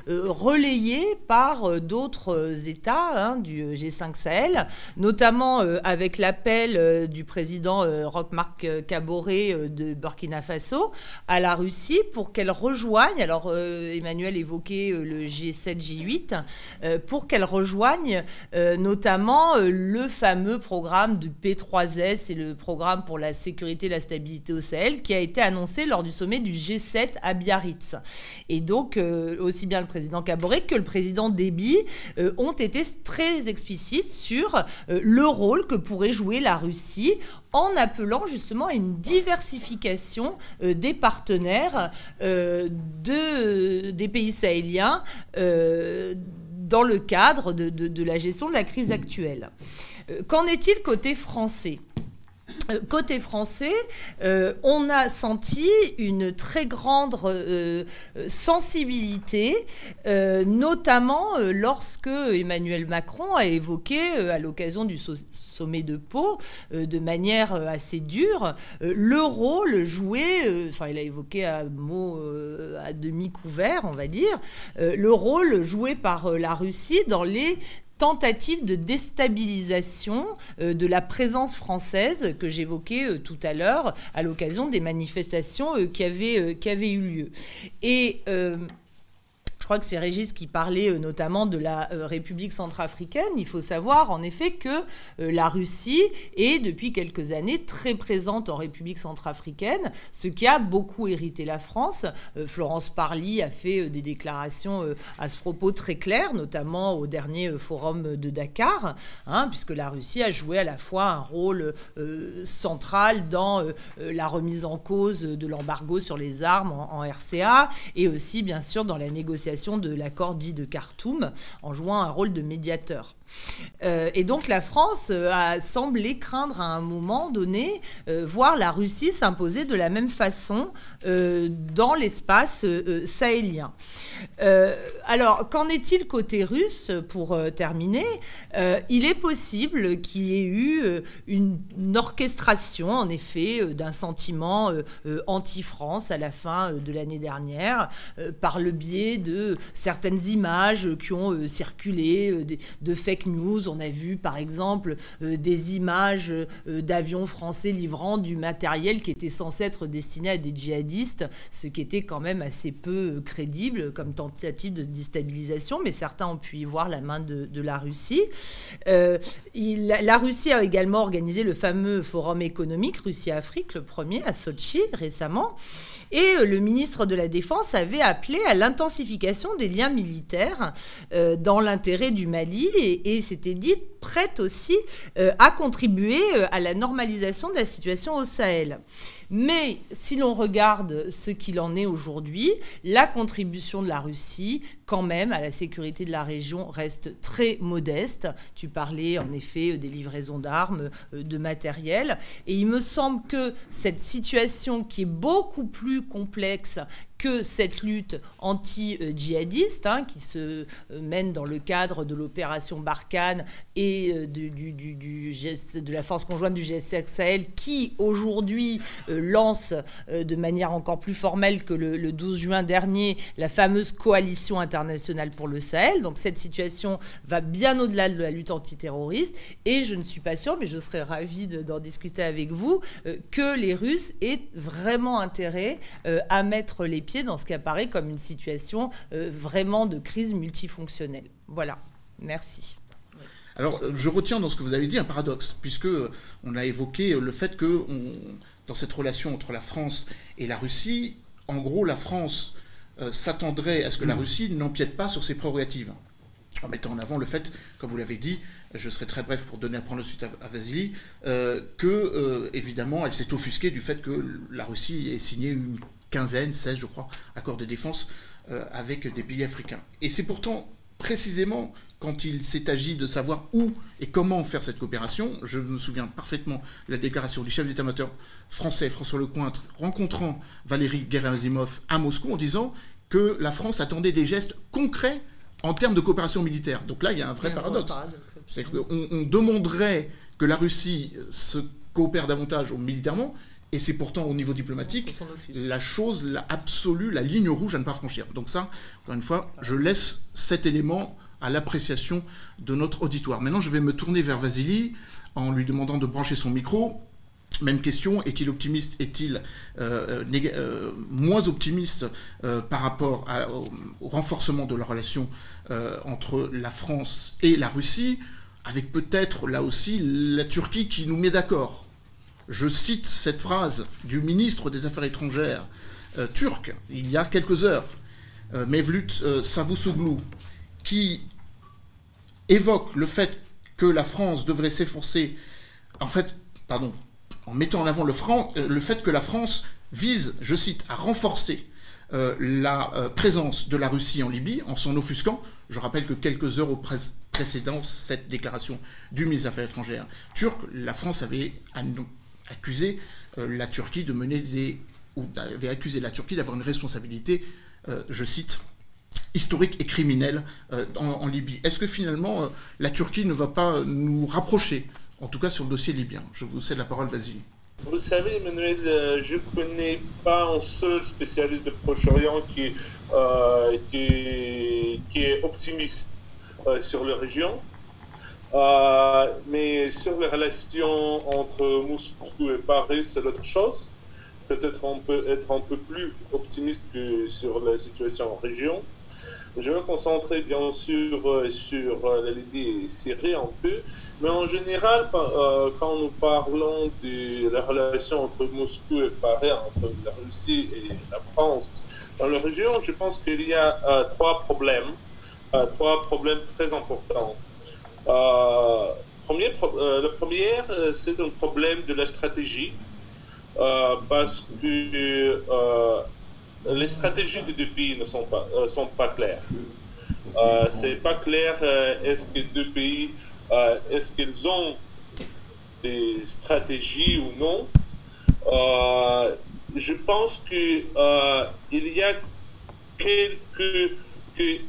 relayés par d'autres États hein, du G5 Sahel, notamment avec l'appel du président Roch-Marc Kaboré de Burkina Faso à la Russie pour qu'elle rejoigne, alors Emmanuel évoquait le G7-J8, pour qu'elle rejoigne notamment le fameux programme du P3S et le programme pour la sécurité et la stabilité au Sahel qui a été annoncé lors du sommet du G7 à Biarritz. Et donc, euh, aussi bien le président Caboret que le président Déby euh, ont été très explicites sur euh, le rôle que pourrait jouer la Russie en appelant justement à une diversification des partenaires de, des pays sahéliens dans le cadre de, la gestion de la crise actuelle. Euh, qu'en est-il côté français? Côté français, euh, on a senti une très grande sensibilité, notamment lorsque Emmanuel Macron a évoqué, à l'occasion du sommet de Pau, de manière assez dure, le rôle joué, enfin il a évoqué un mot à demi couvert, on va dire, le rôle joué par la Russie dans les tentative de déstabilisation euh, de la présence française que j'évoquais euh, tout à l'heure à l'occasion des manifestations euh, qui, avaient, qui avaient eu lieu. Et crois que c'est Régis qui parlait euh, notamment de la euh, République centrafricaine. Il faut savoir en effet que euh, la Russie est depuis quelques années très présente en République centrafricaine, ce qui a beaucoup hérité la France. Florence Parly a fait des déclarations à ce propos très claires, notamment au dernier forum de Dakar, hein, puisque la Russie a joué à la fois un rôle central dans la remise en cause de l'embargo sur les armes en RCA et aussi bien sûr dans la négociation de l'accord dit de Khartoum en jouant un rôle de médiateur. Euh, et donc la France euh, a semblé craindre à un moment donné euh, voir la Russie s'imposer de la même façon dans l'espace sahélien. alors qu'en est-il côté russe pour terminer? Il est possible qu'il y ait eu une, orchestration en effet d'un sentiment anti-France à la fin de l'année dernière par le biais de certaines images qui ont circulé de fake news. On a vu par exemple euh, des images euh, d'avions français livrant du matériel qui était censé être destiné à des djihadistes, ce qui était quand même assez peu euh, crédible comme tentative de déstabilisation, mais certains ont pu y voir la main de, la Russie. la Russie a également organisé le fameux forum économique Russie-Afrique, le premier à Sochi récemment. Et euh, le ministre de la Défense avait appelé à l'intensification des liens militaires euh, dans l'intérêt du Mali et, s'était dit prête aussi euh, à contribuer à la normalisation de la situation au Sahel. Mais si l'on regarde ce qu'il en est aujourd'hui, la contribution de la Russie, quand même, à la sécurité de la région reste très modeste. Tu parlais en effet des livraisons d'armes, euh, de matériel. Et il me semble que cette situation qui est beaucoup plus complexe, que cette lutte anti-djihadiste hein, qui se euh, mène dans le cadre de l'opération Barkhane et euh, du, de la force conjointe du GSX Sahel qui aujourd'hui euh, lance de manière encore plus formelle que le, le, 12 juin dernier la fameuse coalition internationale pour le Sahel. Donc cette situation va bien au-delà de la lutte antiterroriste et je ne suis pas sûre, mais je serais ravie d'en discuter avec vous, que les Russes aient vraiment intérêt à mettre les dans ce qui apparaît comme une situation euh, vraiment de crise multifonctionnelle. Voilà, merci. Alors, je retiens dans ce que vous avez dit un paradoxe, puisque on a évoqué le fait que dans cette relation entre la France et la Russie, en gros, la France s'attendrait à ce que la Russie n'empiète pas sur ses prérogatives en mettant en avant le fait, comme vous l'avez dit, je serai très bref pour donner à prendre suite à, Vasily, euh, que, euh, évidemment, elle s'est offusquée du fait que la Russie ait signé une quinzaine, 16, je crois, accords de défense euh, avec des pays africains. Et c'est pourtant précisément quand il s'est agi de savoir où et comment faire cette coopération, je me souviens parfaitement de la déclaration du chef d'état-major français François Lecointre rencontrant Valéry Gerasimov à Moscou en disant que la France attendait des gestes concrets en termes de coopération militaire. Donc là, il y a un vrai paradoxe. C'est qu'on on demanderait que la Russie se coopère davantage militairement, et c'est pourtant au niveau diplomatique la chose la absolue, la ligne rouge à ne pas franchir. Donc ça, encore une fois, je laisse cet élément à l'appréciation de notre auditoire. Maintenant, je vais me tourner vers Vasily en lui demandant de brancher son micro. Même question, est-il optimiste, est-il euh, euh, moins optimiste euh, par rapport au, renforcement de la relation entre la France et la Russie, avec peut-être là aussi la Turquie qui nous met d'accord Je cite cette phrase du ministre des Affaires étrangères turc, il y a quelques heures, Mevlut Savusoglu, qui évoque le fait que la France devrait s'efforcer, en fait, pardon, en mettant en avant euh, le, fait que la France vise, je cite, à renforcer euh, la euh, présence de la Russie en Libye en s'en offusquant. Je rappelle que quelques heures précédant cette déclaration du ministre des Affaires étrangères turc, la France avait accusé la Turquie de mener des ou avait accusé la Turquie d'avoir une responsabilité, je cite, historique et criminelle en, Libye. Est-ce que finalement la Turquie ne va pas nous rapprocher en tout cas sur le dossier libyen? Je vous cède la parole, Vasily. Vous savez, Emmanuel, euh, je ne connais pas un seul spécialiste de Proche-Orient qui, euh, est optimiste euh, sur la région. mais sur les relations entre Moscou et Paris, c'est autre chose. Peut-être on peut être un peu plus optimiste que sur la situation en région. Je vais me concentrer bien sûr euh, sur euh, la et Syrie un peu, mais en général, euh, quand nous parlons de la relation entre Moscou et Paris, entre la Russie et la France dans la région, je pense qu'il y a trois problèmes, trois problèmes très importants. Le premier, c'est un problème de la stratégie, parce que les stratégies des deux pays ne sont pas, euh, sont pas claires. Euh, c'est pas clair euh, est-ce que deux pays, euh, est-ce qu'ils ont des stratégies ou non. je pense que il y a quelques que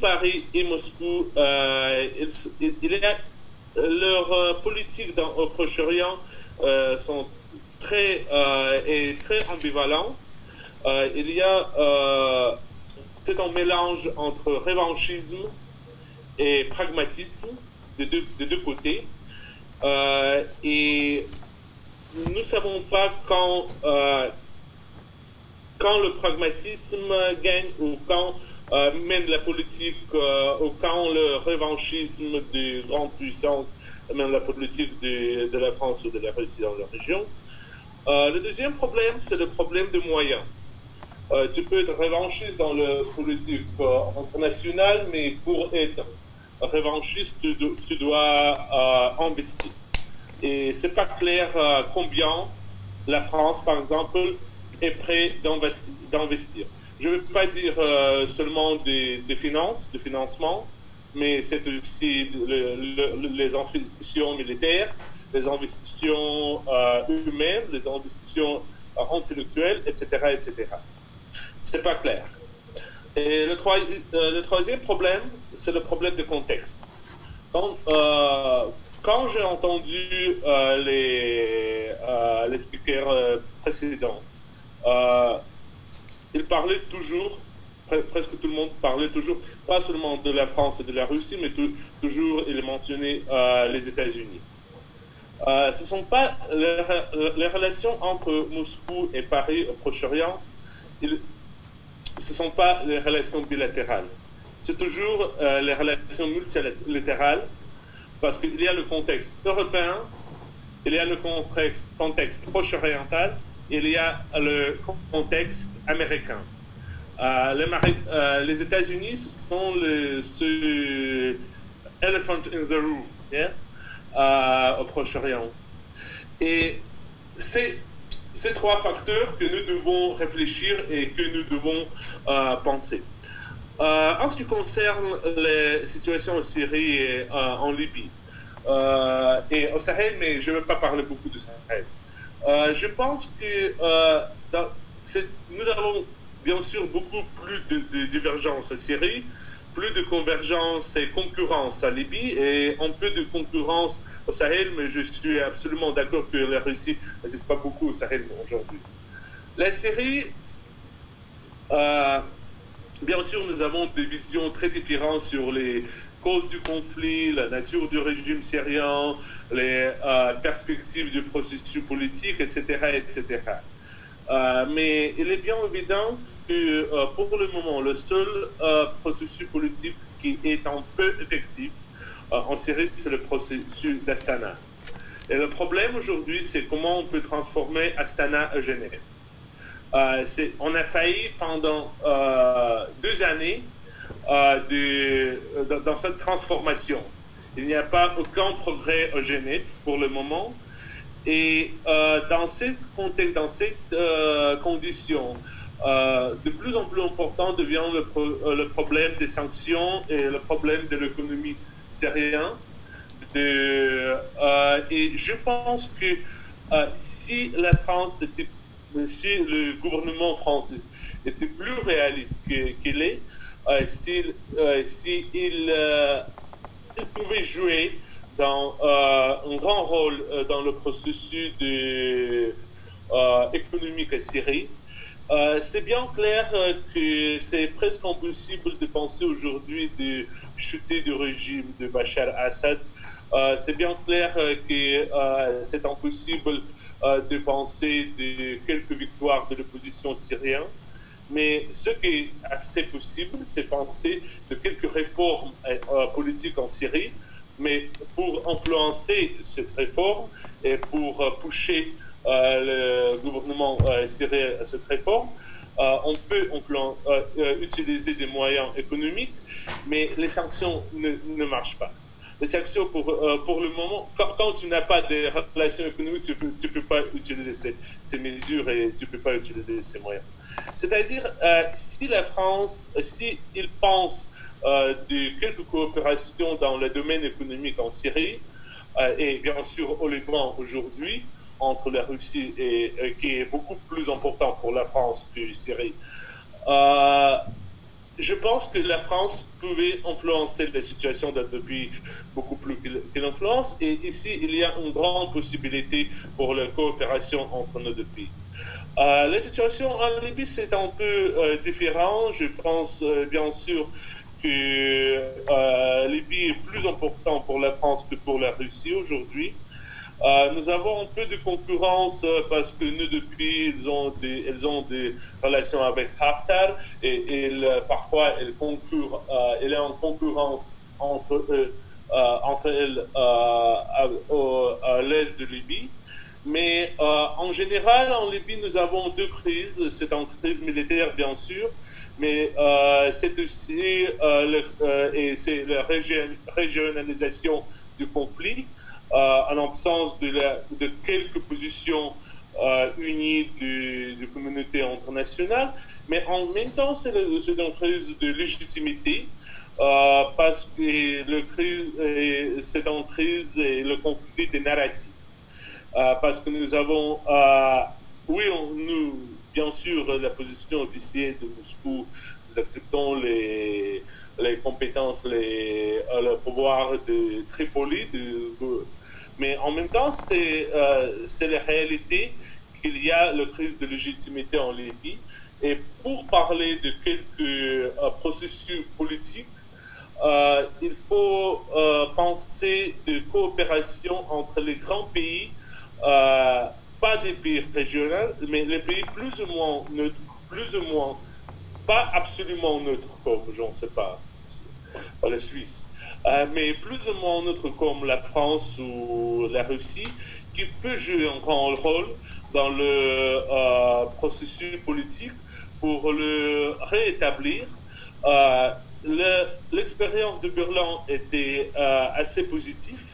Paris et Moscou, il, il, y a leur politique dans, au Proche-Orient sont très et très ambivalents. Euh, il y a euh, c'est un mélange entre revanchisme et pragmatisme des deux, côtés. Euh, et nous ne savons pas quand, quand le pragmatisme gagne ou quand mène la politique ou quand le revanchisme de grande puissance mène la politique de, de, la France ou de la Russie dans la région. le deuxième problème, c'est le problème de moyens. Euh, tu peux être revanchiste dans le politique euh, international, mais pour être revanchiste, tu, dois euh, investir. Et c'est pas clair combien la France, par exemple, est prête d'investir. Je ne veux pas dire seulement des, finances, du financement, mais c'est aussi les investitions militaires, les investitions humaines, les investitions intellectuelles, etc., etc c'est pas clair. Et le, euh, le troisième problème, c'est le problème de contexte. Quand, euh, quand j'ai entendu euh, les, les speakers précédents, ils parlaient toujours, presque tout le monde parlait toujours, pas seulement de la France et de la Russie, mais toujours ils mentionnaient les États-Unis. ce ne sont pas les, les, relations entre Moscou et Paris au Proche-Orient ce ne sont pas les relations bilatérales. C'est toujours euh, les relations multilatérales parce qu'il y a le contexte européen, il y a le contexte, proche-oriental il y a le contexte américain. les États-Unis, ce sont le, ce elephant in the room au Proche-Orient. Et c'est ces trois facteurs que nous devons réfléchir et que nous devons penser. Euh, en ce qui concerne les situations en Syrie et euh, en Libye euh, et au Sahel, mais je ne veux pas parler beaucoup du Sahel. je pense que nous avons bien sûr beaucoup plus de divergences en Syrie, plus de convergence et concurrence en Libye et un peu de concurrence au Sahel, mais je suis absolument d'accord que la Russie n'assiste pas beaucoup au Sahel aujourd'hui. La Syrie, Bien sûr, nous avons des visions très différentes sur les causes du conflit, la nature du régime syrien, les euh, perspectives du processus politique, etc. etc. Euh, mais il est bien évident euh, pour le moment, le seul processus politique qui est un peu effectif en Syrie, c'est le processus d'Astana. Et le problème aujourd'hui, c'est comment on peut transformer Astana en Genève. Euh, on a failli pendant euh, deux années euh, dans cette transformation. Il n'y a pas aucun progrès au Genève pour le moment. Et dans cette dans cette condition, de plus en plus important devient le, le, problème des sanctions et le problème de l'économie syrienne. et je pense que si la France si le gouvernement français était plus réaliste qu'il est, euh, s'il euh, euh, il pouvait jouer dans, un grand rôle dans le processus économique à Syrie, c'est bien clair que c'est presque impossible de penser aujourd'hui de chuter du régime de Bachar Assad. c'est bien clair que c'est impossible euh, de penser de quelques victoires de l'opposition syrienne. Mais ce qui est possible, c'est penser de quelques réformes euh, politiques en Syrie. Mais pour influencer cette réforme et pour euh, pousser le gouvernement syrien à cette réforme, on peut utiliser des moyens économiques, mais les sanctions ne, marchent pas les sanctions pour, euh, pour le moment, quand, tu n'as pas de relations économiques, tu ne peux, tu peux, pas utiliser ces, ces, mesures et tu ne peux pas utiliser ces moyens. C'est-à-dire, euh, si la France, si il pense euh, de quelques coopérations dans le domaine économique en Syrie, et bien sûr au Liban aujourd'hui, entre la Russie et qui est beaucoup plus important pour la France que la Syrie, je pense que la France pouvait influencer la situation depuis beaucoup plus qu'elle influence. Et ici, il y a une grande possibilité pour la coopération entre nos deux pays. Euh, la situation en Libye, c'est un peu euh, différent. Je pense euh, bien sûr que euh, Libye est plus important pour la France que pour la Russie aujourd'hui. Euh, nous avons un peu de concurrence euh, parce que nous, depuis, ils ont des, elles ont des relations avec Haftar et, parfois elles, concurrent, euh, elle est en concurrence entre eux, elles à, l'est de Libye. Mais en général, en Libye, nous avons deux crises. C'est une crise militaire, bien sûr, mais c'est aussi et la régionalisation du conflit. Euh, en absence de, de quelques positions euh, unies de, la communauté internationale, mais en même temps, c'est une crise de légitimité. Euh, parce que le crise, c'est une crise et le conflit des narratifs. parce que nous avons, oui, nous, bien sûr, la position officielle de Moscou, nous acceptons les, compétences, les, le pouvoir de Tripoli, de, mais en même temps, c'est euh, la réalité qu'il y a la crise de légitimité en Libye. Et pour parler de quelques euh, processus politiques, euh, il faut euh, penser de coopération entre les grands pays, pas des pays régionaux, mais les pays plus ou moins neutres, plus ou moins, pas absolument neutres comme, je ne sais pas, la Suisse, euh, mais plus ou moins neutre comme la France ou la Russie, qui peut jouer un grand rôle dans le processus politique pour le réétablir. L'expérience de Berlin était assez positive.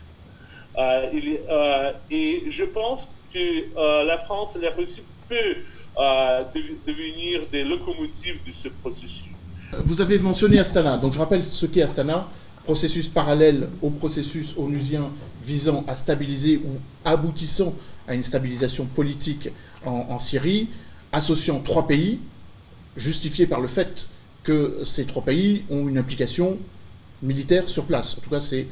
et je pense que la France et la Russie peuvent devenir des locomotives de ce processus. Vous avez mentionné Astana, donc je rappelle ce qu'est Astana, processus parallèle au processus onusien visant à stabiliser ou aboutissant à une stabilisation politique en, Syrie, associant trois pays, justifié par le fait que ces trois pays ont une implication militaire sur place. En tout cas, c'est.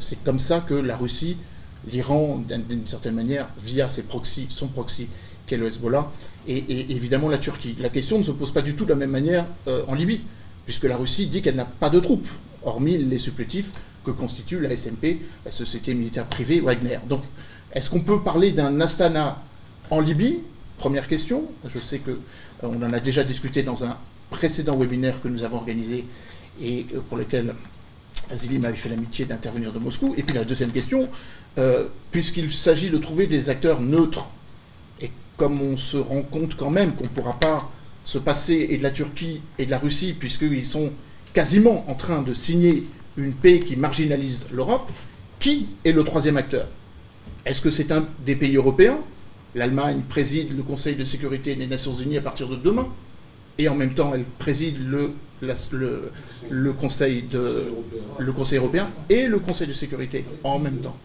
C'est comme ça que la Russie, l'Iran, d'une certaine manière, via ses proxys, son proxy qu'est le Hezbollah, et, évidemment la Turquie. La question ne se pose pas du tout de la même manière euh, en Libye, puisque la Russie dit qu'elle n'a pas de troupes, hormis les supplétifs que constitue la SMP, la société militaire privée Wagner. Donc, est-ce qu'on peut parler d'un Astana en Libye? Première question. Je sais qu'on euh, en a déjà discuté dans un précédent webinaire que nous avons organisé et euh, pour lequel Vasily m'avait fait l'amitié d'intervenir de Moscou. Et puis la deuxième question, puisqu'il s'agit de trouver des acteurs neutres comme on se rend compte quand même qu'on ne pourra pas se passer et de la Turquie et de la Russie, puisqu'ils sont quasiment en train de signer une paix qui marginalise l'Europe, qui est le troisième acteur? Est-ce que c'est un des pays européens? L'Allemagne préside le Conseil de sécurité des Nations Unies à partir de demain, et en même temps elle préside le, conseil, européen et le Conseil de sécurité en même temps.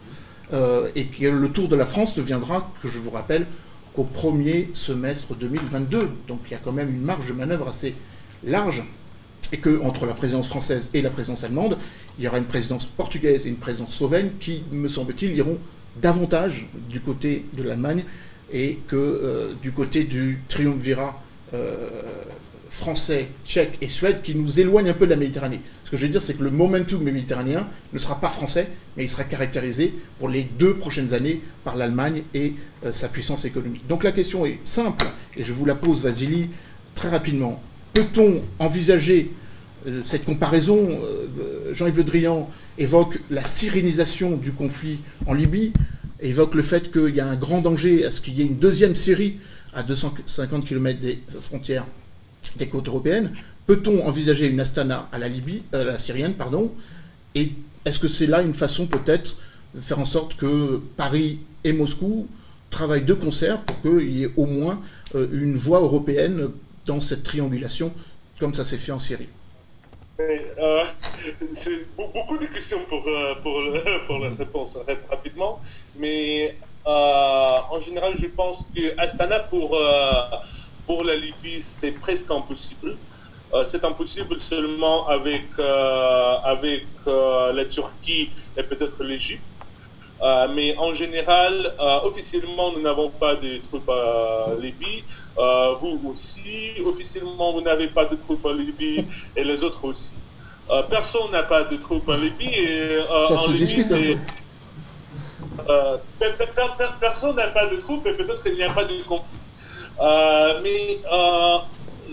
Euh, et que le tour de la France deviendra, que je vous rappelle, qu'au premier semestre 2022. Donc il y a quand même une marge de manœuvre assez large et que entre la présidence française et la présidence allemande, il y aura une présidence portugaise et une présidence slovène qui, me semble-t-il, iront davantage du côté de l'Allemagne et que euh, du côté du triumvirat euh, français, tchèque et suède qui nous éloignent un peu de la Méditerranée. Ce que je veux dire, c'est que le momentum méditerranéen ne sera pas français, mais il sera caractérisé pour les deux prochaines années par l'Allemagne et euh, sa puissance économique. Donc la question est simple, et je vous la pose, Vasily, très rapidement. Peut-on envisager euh, cette comparaison euh, Jean-Yves Le Drian évoque la syrianisation du conflit en Libye, évoque le fait qu'il y a un grand danger à ce qu'il y ait une deuxième Syrie à 250 km des frontières des côtes européennes? Peut-on envisager une Astana à la Libye, euh, la syrienne, pardon? Et est-ce que c'est là une façon peut-être de faire en sorte que Paris et Moscou travaillent de concert pour qu'il y ait au moins une voix européenne dans cette triangulation, comme ça s'est fait en Syrie euh, c'est beaucoup de questions pour, pour, pour, la réponse rapidement, mais en général, je pense que Astana pour pour la Libye, c'est presque impossible. Euh, c'est impossible seulement avec, euh, avec euh, la Turquie et peut-être l'Égypte. Mais en général, officiellement, nous n'avons pas de troupes à Libye. vous aussi, officiellement, vous n'avez pas de troupes en Libye et les autres aussi. personne n'a pas de troupes en Libye. Et, Ça se discute personne n'a pas de troupes et peut-être qu'il n'y a pas de conflit. Euh, mais euh,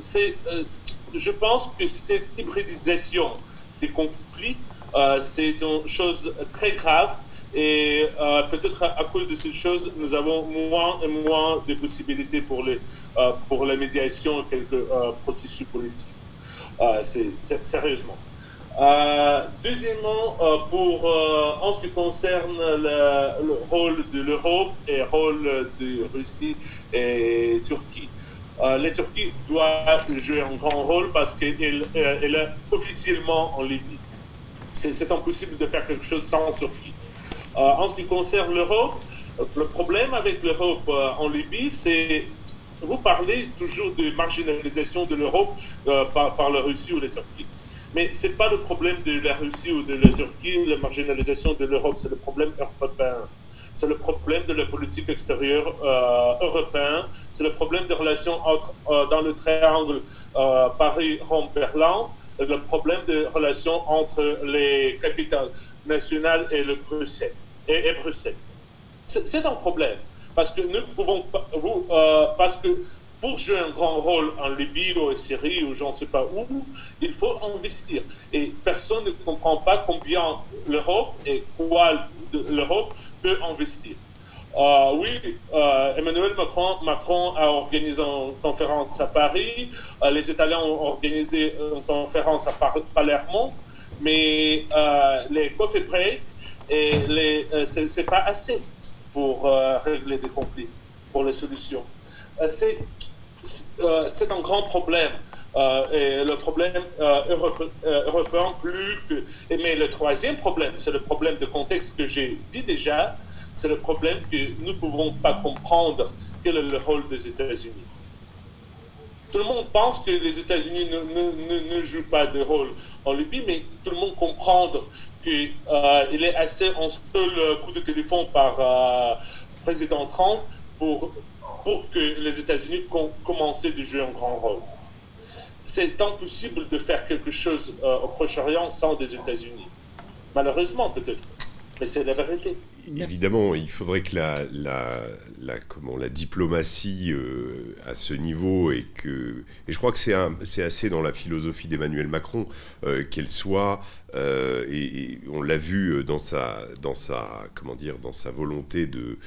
c'est, euh, je pense que cette hybridisation des conflits, c'est une chose très grave. Et peut-être à, cause de cette chose, nous avons moins et moins de possibilités pour, les, pour la médiation et quelques processus politiques. c'est, sérieusement. deuxièmement, pour, en ce qui concerne le, le rôle de l'Europe et le rôle de Russie et Turquie. Euh, la Turquie doit jouer un grand rôle parce qu'elle euh, elle est officiellement en Libye. C'est impossible de faire quelque chose sans Turquie. Euh, en ce qui concerne l'Europe, le problème avec l'Europe en Libye, c'est vous parlez toujours de marginalisation de l'Europe par, la Russie ou la Turquie. Mais ce n'est pas le problème de la Russie ou de la Turquie, la marginalisation de l'Europe, c'est le problème européen. C'est le problème de la politique extérieure euh, européenne, c'est le problème des relations entre, euh, dans le triangle euh, Paris-Rome-Berlin, le problème des relations entre les capitales nationales et, le Bruxelles, et, Bruxelles. C'est un problème, parce que nous pouvons pas, parce que pour jouer un grand rôle en Libye ou en Syrie ou je ne sais pas où, il faut investir. Et personne ne comprend pas combien l'Europe et quoi l'Europe peut investir. oui, Emmanuel Macron, a organisé une conférence à Paris. les Italiens ont organisé une conférence à Palermo. Mais les coffres et les, c'est pas assez pour régler des conflits, pour les solutions. c'est c'est un grand problème. Euh, le problème euh, européen plus que... Mais le troisième problème, c'est le problème de contexte que j'ai dit déjà, c'est le problème que nous ne pouvons pas comprendre quel est le rôle des États-Unis. Tout le monde pense que les États-Unis ne, ne, jouent pas de rôle en Libye, mais tout le monde comprend qu'il euh, est assez un seul coup de téléphone par président Trump pour, pour que les États-Unis commencent à jouer un grand rôle c'est impossible de faire quelque chose euh, au Proche-Orient sans des États-Unis. Malheureusement, peut-être. C'est la vérité. Évidemment, il faudrait que la, la, comment, la diplomatie euh, à ce niveau et que et je crois que c'est assez dans la philosophie d'Emmanuel Macron euh, qu'elle soit et, on l'a vu dans sa dans sa comment dire dans sa volonté de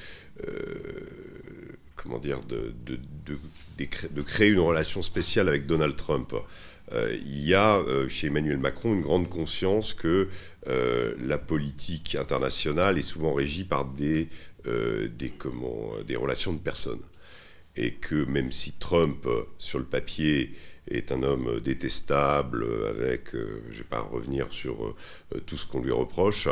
comment dire, de, de, créer une relation spéciale avec Donald Trump. Euh, il y a euh, chez Emmanuel Macron une grande conscience que euh, la politique internationale est souvent régie par des, comment, des relations de personnes. Et que même si Trump, sur le papier, est un homme détestable, avec, je ne vais pas revenir sur tout ce qu'on lui reproche,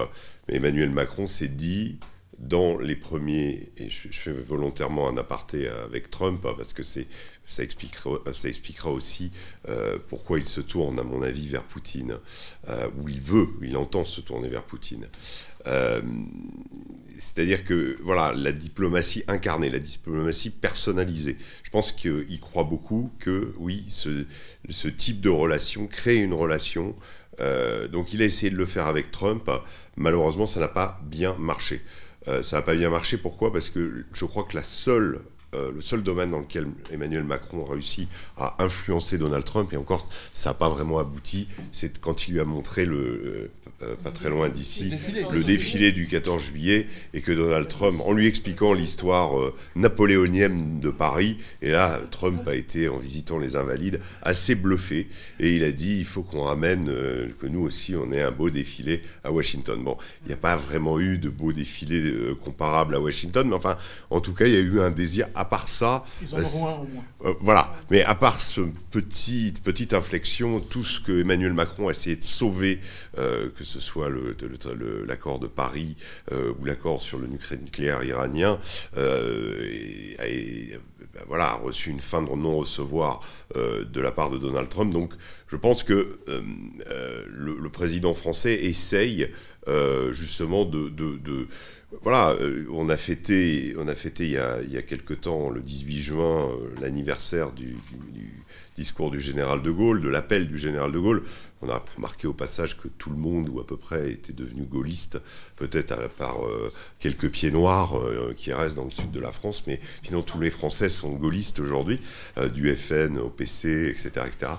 mais Emmanuel Macron s'est dit, dans les premiers, et je, fais volontairement un aparté avec Trump, hein, parce que ça, expliquera, aussi euh, pourquoi il se tourne, à mon avis, vers Poutine, euh, ou il veut, il entend se tourner vers Poutine. Euh, c'est-à-dire que voilà, la diplomatie incarnée, la diplomatie personnalisée. Je pense qu'il croit beaucoup que oui, ce, ce, type de relation crée une relation. donc il a essayé de le faire avec Trump. Malheureusement, ça n'a pas bien marché. Euh, ça n'a pas bien marché. Pourquoi? Parce que je crois que euh, le seul domaine dans lequel Emmanuel Macron a réussi à influencer Donald Trump, et encore ça n'a pas vraiment abouti, c'est quand il lui a montré, le, euh, euh, pas très loin d'ici, le défilé du 14 juillet, et que Donald Trump, en lui expliquant l'histoire napoléonienne de Paris, et là Trump a été, en visitant les Invalides, assez bluffé, et il a dit il faut qu'on ramène, que nous aussi on ait un beau défilé à Washington. Bon, il n'y a pas vraiment eu de beau défilé comparable à Washington, mais enfin, en tout cas, il y a eu un désir à part ça, Ils en auront un au moins. Euh, voilà. Mais à part ce petit, petite inflexion, tout ce que Emmanuel Macron a essayé de sauver, euh, que ce soit l'accord de Paris euh, ou l'accord sur le nucléaire iranien, ben voilà, a reçu une fin de non-recevoir de la part de Donald Trump. Donc je pense que le, président français essaye justement de voilà, euh, on a fêté, on a fêté il y a, il y a quelque temps, le 18 juin, euh, l'anniversaire du, discours du général de Gaulle, de l'appel du général de Gaulle. On a remarqué au passage que tout le monde, ou à peu près, était devenu gaulliste, peut-être à part euh, quelques pieds noirs euh, qui restent dans le sud de la France, mais finalement tous les Français sont gaullistes aujourd'hui, euh, du FN au PC, etc. etc.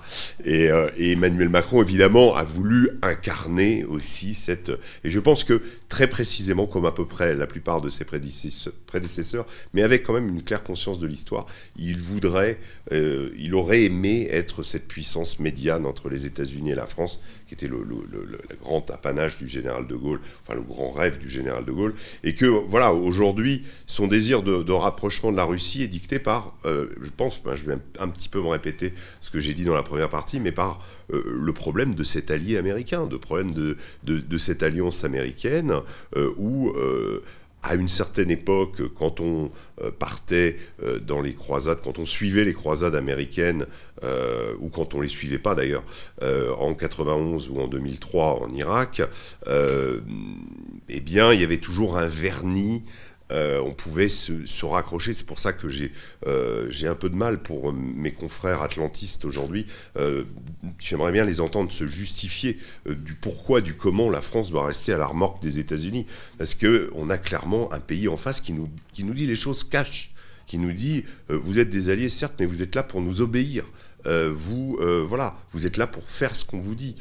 Et, et, Emmanuel Macron, évidemment, a voulu incarner aussi cette... Et je pense que très précisément, comme à peu près la plupart de ses prédécesseurs, mais avec quand même une claire conscience de l'histoire, il voudrait, il aurait aimé être cette puissance médiane entre les États-Unis et la France, qui était le, grand apanage du général de Gaulle, enfin le grand rêve du général de Gaulle, et que voilà, aujourd'hui, son désir de, rapprochement de la Russie est dicté par, euh, je pense, je vais un, petit peu me répéter ce que j'ai dit dans la première partie, mais par euh, le problème de cet allié américain, de problème de, cette alliance américaine, euh, où à une certaine époque, quand on partait dans les croisades, quand on suivait les croisades américaines, euh, ou quand on les suivait pas d'ailleurs, en 91 ou en 2003 en Irak, eh bien, il y avait toujours un vernis euh, on pouvait se, raccrocher. C'est pour ça que j'ai euh, un peu de mal pour mes confrères atlantistes aujourd'hui. Euh, j'aimerais bien les entendre se justifier du pourquoi, du comment la France doit rester à la remorque des États-Unis. Parce qu'on a clairement un pays en face qui nous, qui nous dit les choses cash, qui nous dit vous êtes des alliés, certes, mais vous êtes là pour nous obéir. Vous, voilà, vous êtes là pour faire ce qu'on vous dit.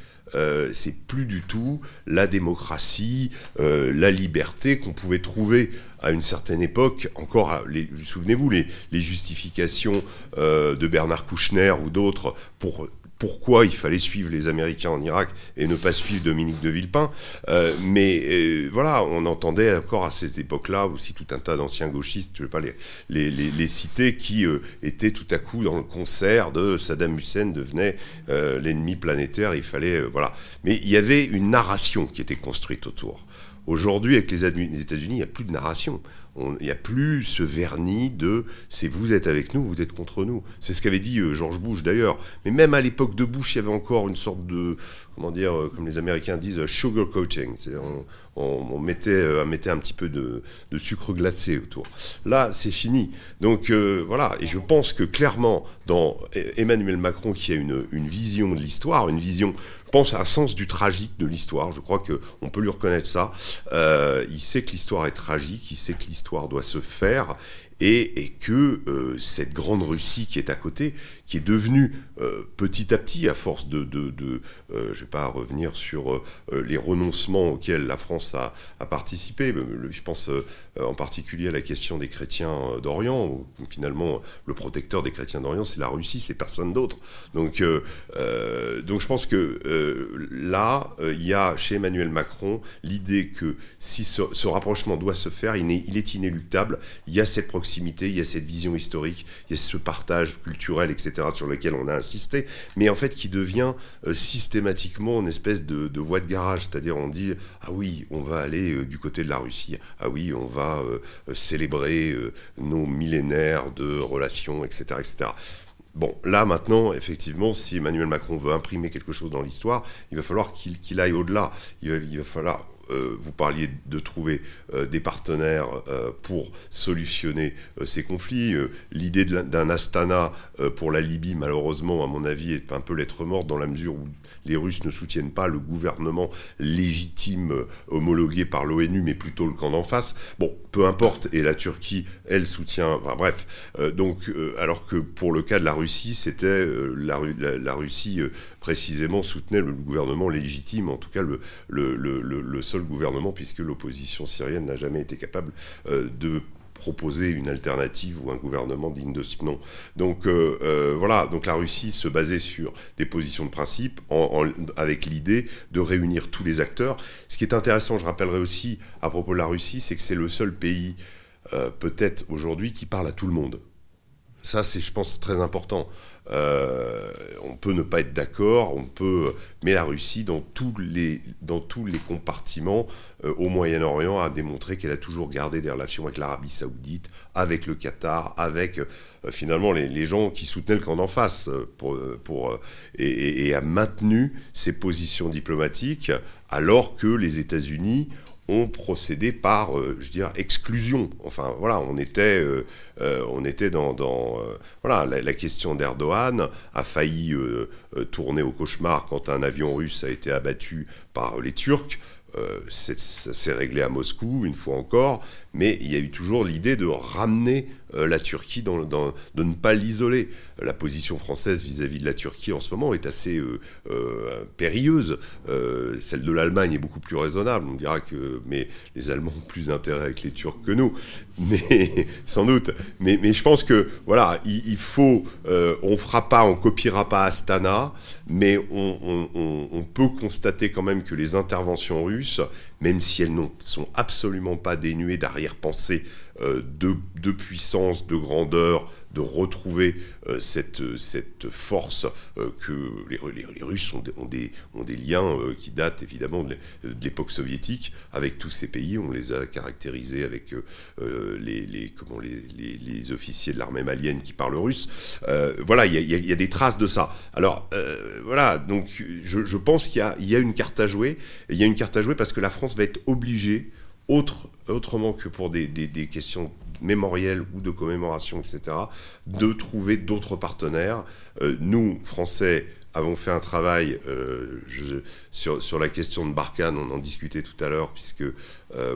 c'est plus du tout la démocratie, la liberté qu'on pouvait trouver à une certaine époque, encore, souvenez-vous, les, les, justifications de Bernard Kouchner ou d'autres pour pourquoi il fallait suivre les Américains en Irak et ne pas suivre Dominique de Villepin. Euh, mais euh, voilà, on entendait encore à ces époques-là aussi tout un tas d'anciens gauchistes, je ne vais pas les, les, citer, qui euh, étaient tout à coup dans le concert de Saddam Hussein devenait l'ennemi planétaire. Il fallait voilà. Mais il y avait une narration qui était construite autour. Aujourd'hui, avec les États-Unis, il n'y a plus de narration il n'y a plus ce vernis de c'est vous êtes avec nous, vous êtes contre nous. C'est ce qu'avait dit euh, George Bush d'ailleurs. Mais même à l'époque de Bush, il y avait encore une sorte de, comment dire, euh, comme les Américains disent, euh, sugar coating. On, on, mettait, mettait un petit peu de, sucre glacé autour. Là, c'est fini. Donc voilà, et je pense que clairement, dans Emmanuel Macron, qui a une vision de l'histoire, une vision pense à un sens du tragique de l'histoire. Je crois qu'on peut lui reconnaître ça. Euh, il sait que l'histoire est tragique, il sait que l'histoire doit se faire et, que euh, cette grande Russie qui est à côté, qui est devenue euh, petit à petit, à force de, de, je ne vais pas revenir sur les renoncements auxquels la France a, participé, je pense en particulier à la question des chrétiens d'Orient, où finalement le protecteur des chrétiens d'Orient c'est la Russie, c'est personne d'autre. Donc, donc je pense que là, il y a chez Emmanuel Macron l'idée que si ce, rapprochement doit se faire, il il est inéluctable, il y a cette proximité il y a cette vision historique, il y a ce partage culturel, etc., sur lequel on a insisté, mais en fait qui devient euh, systématiquement une espèce de, voie de garage, c'est-à-dire on dit, ah oui, on va aller euh, du côté de la Russie, ah oui, on va euh, célébrer nos millénaires de relations, etc., etc. Bon, là maintenant, effectivement, si Emmanuel Macron veut imprimer quelque chose dans l'histoire, il va falloir qu'il aille au-delà. il, va falloir euh, vous parliez de trouver euh, des partenaires euh, pour solutionner ces conflits. L'idée d'un Astana pour la Libye, malheureusement, à mon avis, est un peu lettre morte dans la mesure où les Russes ne soutiennent pas le gouvernement légitime homologué par l'ONU, mais plutôt le camp d'en face. Bon, peu importe, et la Turquie, elle soutient, enfin bref. donc, alors que pour le cas de la Russie, c'était la, Russie précisément soutenait le gouvernement légitime, en tout cas le, seul gouvernement, puisque l'opposition syrienne n'a jamais été capable euh, de proposer une alternative ou un gouvernement digne de ce nom. Donc euh, euh, voilà, donc la Russie se basait sur des positions de principe avec l'idée de réunir tous les acteurs. Ce qui est intéressant, je rappellerai aussi à propos de la Russie, c'est que c'est le seul pays peut-être aujourd'hui qui parle à tout le monde. Ça, c'est, je pense, très important. Euh, on peut ne pas être d'accord, on peut, mais la Russie, dans tous les, compartiments euh, au Moyen-Orient, a démontré qu'elle a toujours gardé des relations avec l'Arabie Saoudite, avec le Qatar, avec euh, finalement les, gens qui soutenaient le camp d'en face, pour, et, a maintenu ses positions diplomatiques, alors que les États-Unis ont procédé par, je dirais, exclusion. Enfin, voilà, on était, euh, on était dans, euh, voilà, la, question d'Erdogan a failli euh, tourner au cauchemar quand un avion russe a été abattu par les Turcs. ça s'est réglé à Moscou une fois encore, mais il y a eu toujours l'idée de ramener euh, la Turquie, dans, de ne pas l'isoler. La position française vis-à-vis de la Turquie en ce moment est assez euh, euh, périlleuse. celle de l'Allemagne est beaucoup plus raisonnable. On dira que mais les Allemands ont plus d'intérêt avec les Turcs que nous, mais sans doute. Mais, je pense que voilà, il, faut, on fera pas, on copiera pas Astana, mais on peut constater quand même que les interventions russes, même si elles ne sont absolument pas dénuées d'arrière-pensée euh, de, puissance, de grandeur, de retrouver euh, cette, cette force euh, que les, les, Russes ont des, ont des, ont des liens qui datent évidemment de l'époque soviétique avec tous ces pays. On les a caractérisés avec les, les, comment, les, officiers de l'armée malienne qui parlent russe. voilà, il y, a des traces de ça. Alors voilà, donc je, je pense qu'il y, y, a une carte à jouer. Il y a une carte à jouer parce que la France va être obligée autre, autrement que pour des, questions mémorielles ou de commémoration, etc., de trouver d'autres partenaires. Euh, nous, Français, avons fait un travail sur, sur, la question de Barkhane, on en discutait tout à l'heure, puisque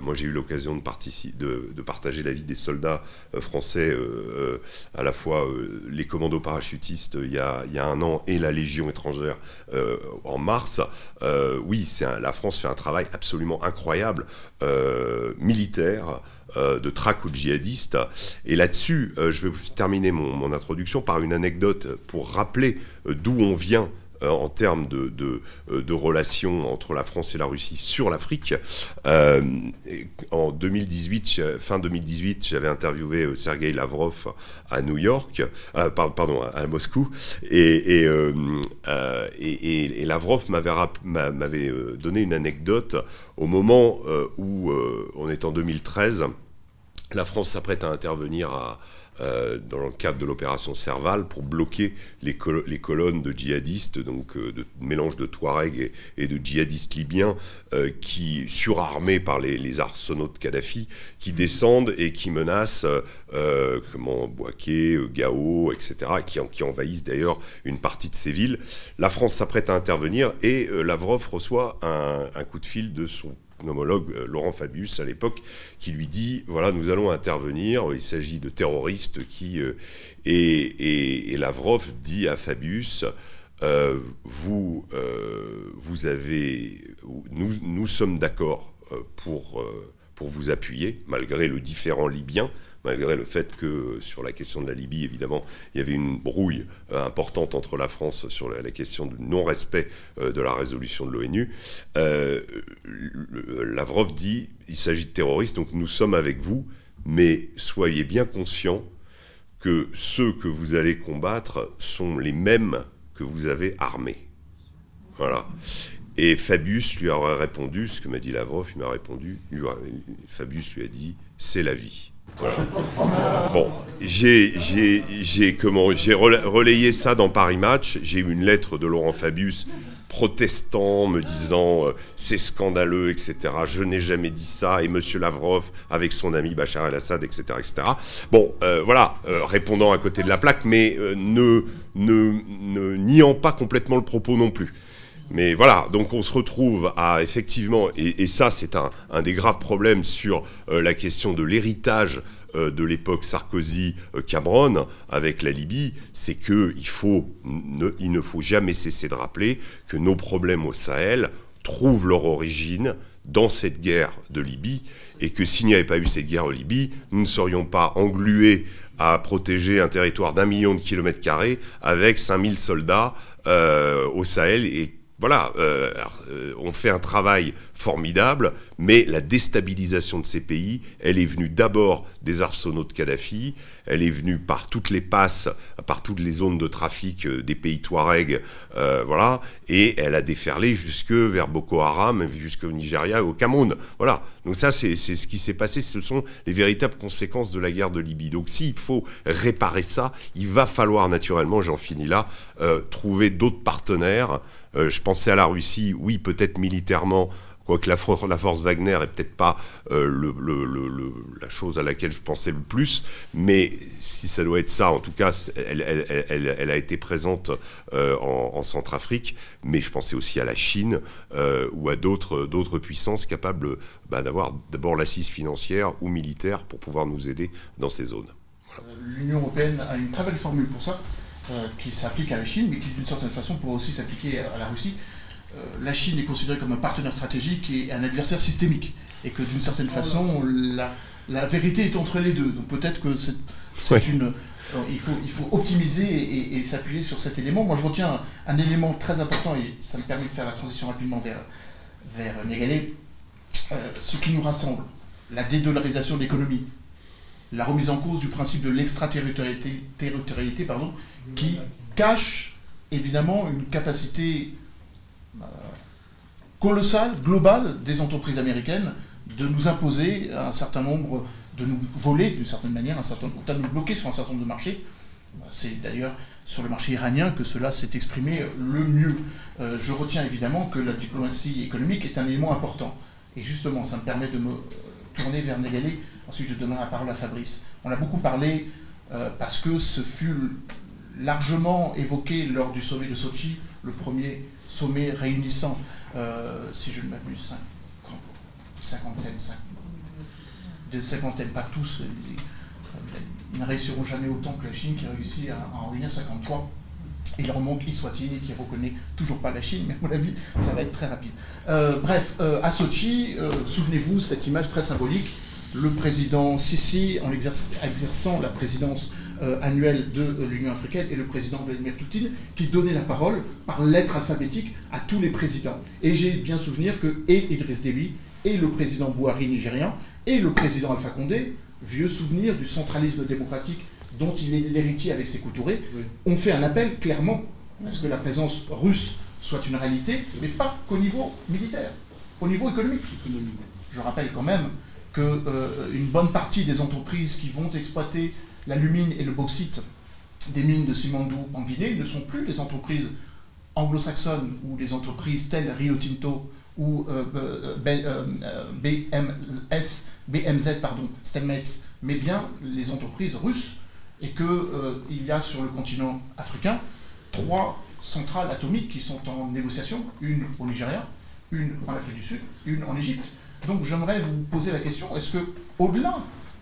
moi j'ai eu l'occasion de, de, de, partager la vie des soldats français, à la fois les commandos parachutistes il y, a, il y, a, un an et la Légion étrangère en mars. oui, la France fait un travail absolument incroyable, militaire. Euh, de traque ou de djihadistes. Et là-dessus, euh, je vais terminer mon, introduction par une anecdote pour rappeler euh, d'où on vient en termes de, de, relations entre la France et la Russie sur l'Afrique. en 2018, fin 2018, j'avais interviewé Sergei Lavrov à New York, pardon, à Moscou, et, et, et, et Lavrov m'avait donné une anecdote au moment où on est en 2013 la France s'apprête à intervenir euh, dans le cadre de l'opération Serval pour bloquer les, colonnes de djihadistes, donc euh, de mélange de Touaregs et, de djihadistes libyens, euh, qui surarmés par les, arsenaux de Kadhafi, qui descendent et qui menacent comment Bouaké, Gao, etc., qui, qui envahissent d'ailleurs une partie de ces villes. La France s'apprête à intervenir et Lavrov reçoit un coup de fil de son homologue euh, Laurent Fabius à l'époque, qui lui dit voilà, nous allons intervenir. Il s'agit de terroristes qui. Euh, et, Lavrov dit à Fabius euh, vous, vous avez. Nous, sommes d'accord pour, pour vous appuyer, malgré le différent libyen malgré le fait que sur la question de la Libye, évidemment, il y avait une brouille euh, importante entre la France sur la, question du non-respect euh, de la résolution de l'ONU. Euh, Lavrov dit, il s'agit de terroristes, donc nous sommes avec vous, mais soyez bien conscients que ceux que vous allez combattre sont les mêmes que vous avez armés. Voilà. Et Fabius lui aurait répondu, ce que m'a dit Lavrov, il m'a répondu, Fabius lui a dit, c'est la vie. Bon, j'ai relayé ça dans Paris Match. J'ai eu une lettre de Laurent Fabius protestant, me disant euh, c'est scandaleux, etc. Je n'ai jamais dit ça. Et Monsieur Lavrov avec son ami Bachar el-Assad, etc., etc. Bon, euh, voilà, euh, répondant à côté de la plaque, mais ne, niant pas complètement le propos non plus. Mais voilà, donc on se retrouve à effectivement, et, ça c'est un, des graves problèmes sur euh, la question de l'héritage euh, de l'époque Sarkozy-Cameron avec la Libye, c'est qu'il ne, il ne faut jamais cesser de rappeler que nos problèmes au Sahel trouvent leur origine dans cette guerre de Libye, et que s'il n'y avait pas eu cette guerre en Libye, nous ne serions pas englués à protéger un territoire d'un million de kilomètres carrés avec 5000 soldats euh, au Sahel et voilà, euh, euh, on fait un travail formidable, mais la déstabilisation de ces pays, elle est venue d'abord des arsenaux de Kadhafi, elle est venue par toutes les passes, par toutes les zones de trafic euh, des pays Touareg, voilà, et elle a déferlé jusque vers Boko Haram, jusqu'au Nigeria et au Cameroun. Voilà, donc ça c'est ce qui s'est passé, ce sont les véritables conséquences de la guerre de Libye. Donc s'il faut réparer ça, il va falloir naturellement, j'en finis là, trouver d'autres partenaires. Euh, je pensais à la Russie, oui, peut-être militairement, quoique la, force Wagner est peut-être pas euh, la chose à laquelle je pensais le plus, mais si ça doit être ça, en tout cas, elle, a été présente euh, en, Centrafrique, mais je pensais aussi à la Chine ou à d'autres puissances capables bah, d'avoir d'abord l'assise financière ou militaire pour pouvoir nous aider dans ces zones. L'Union européenne a une très belle formule pour ça. Euh, qui s'applique à la Chine, mais qui d'une certaine façon pourrait aussi s'appliquer à la Russie. Euh, la Chine est considérée comme un partenaire stratégique et un adversaire systémique, et que d'une certaine façon, la, la, vérité est entre les deux. Donc peut-être que c'est une... Euh, il, faut, il faut optimiser et, s'appuyer sur cet élément. Moi, je retiens un, élément très important, et ça me permet de faire la transition rapidement vers, vers ce qui nous rassemble, la dédollarisation de l'économie, la remise en cause du principe de l'extraterritorialité, pardon, qui cache évidemment une capacité euh, colossale, globale des entreprises américaines de nous imposer un certain nombre, de nous voler d'une certaine manière, un certain, de nous bloquer sur un certain nombre de marchés. C'est d'ailleurs sur le marché iranien que cela s'est exprimé le mieux. Euh, je retiens évidemment que la diplomatie économique est un élément important. Et justement, ça me permet de me euh, tourner vers Négalé. Ensuite, je donnerai la parole à Fabrice. On a beaucoup parlé, parce que ce fut largement évoqué lors du sommet de Sochi le premier sommet réunissant, si je ne m'abuse, cinquantaine, cinquantaine, pas tous, ils ne réussiront jamais autant que la Chine qui a réussi à en réunir 53. Et leur remonte Iswatini qui reconnaît toujours pas la Chine, mais à mon avis, ça va être très rapide. Euh, bref, euh, à Sochi, euh, souvenez-vous, cette image très symbolique, le président Sisi, en exerçant la présidence annuelle de l'Union africaine, et le président Vladimir Poutine, qui donnait la parole par lettre alphabétique à tous les présidents. Et j'ai bien souvenir que et Idriss Déby, et le président Bouhari nigérian, et le président Alpha Condé, vieux souvenir du centralisme démocratique dont il est l'héritier avec ses couturés, ont fait un appel clairement à ce que la présence russe soit une réalité, mais pas qu'au niveau militaire, au niveau économique. Je rappelle quand même qu'une euh, bonne partie des entreprises qui vont exploiter l'alumine et le bauxite des mines de Simandou en Guinée ne sont plus les entreprises anglo-saxonnes ou les entreprises telles Rio Tinto ou euh, euh, BMS, BMZ, pardon, mais bien les entreprises russes et qu'il euh, y a sur le continent africain trois centrales atomiques qui sont en négociation, une au Nigeria, une en Afrique du Sud, une en Égypte. Donc j'aimerais vous poser la question, est-ce que au-delà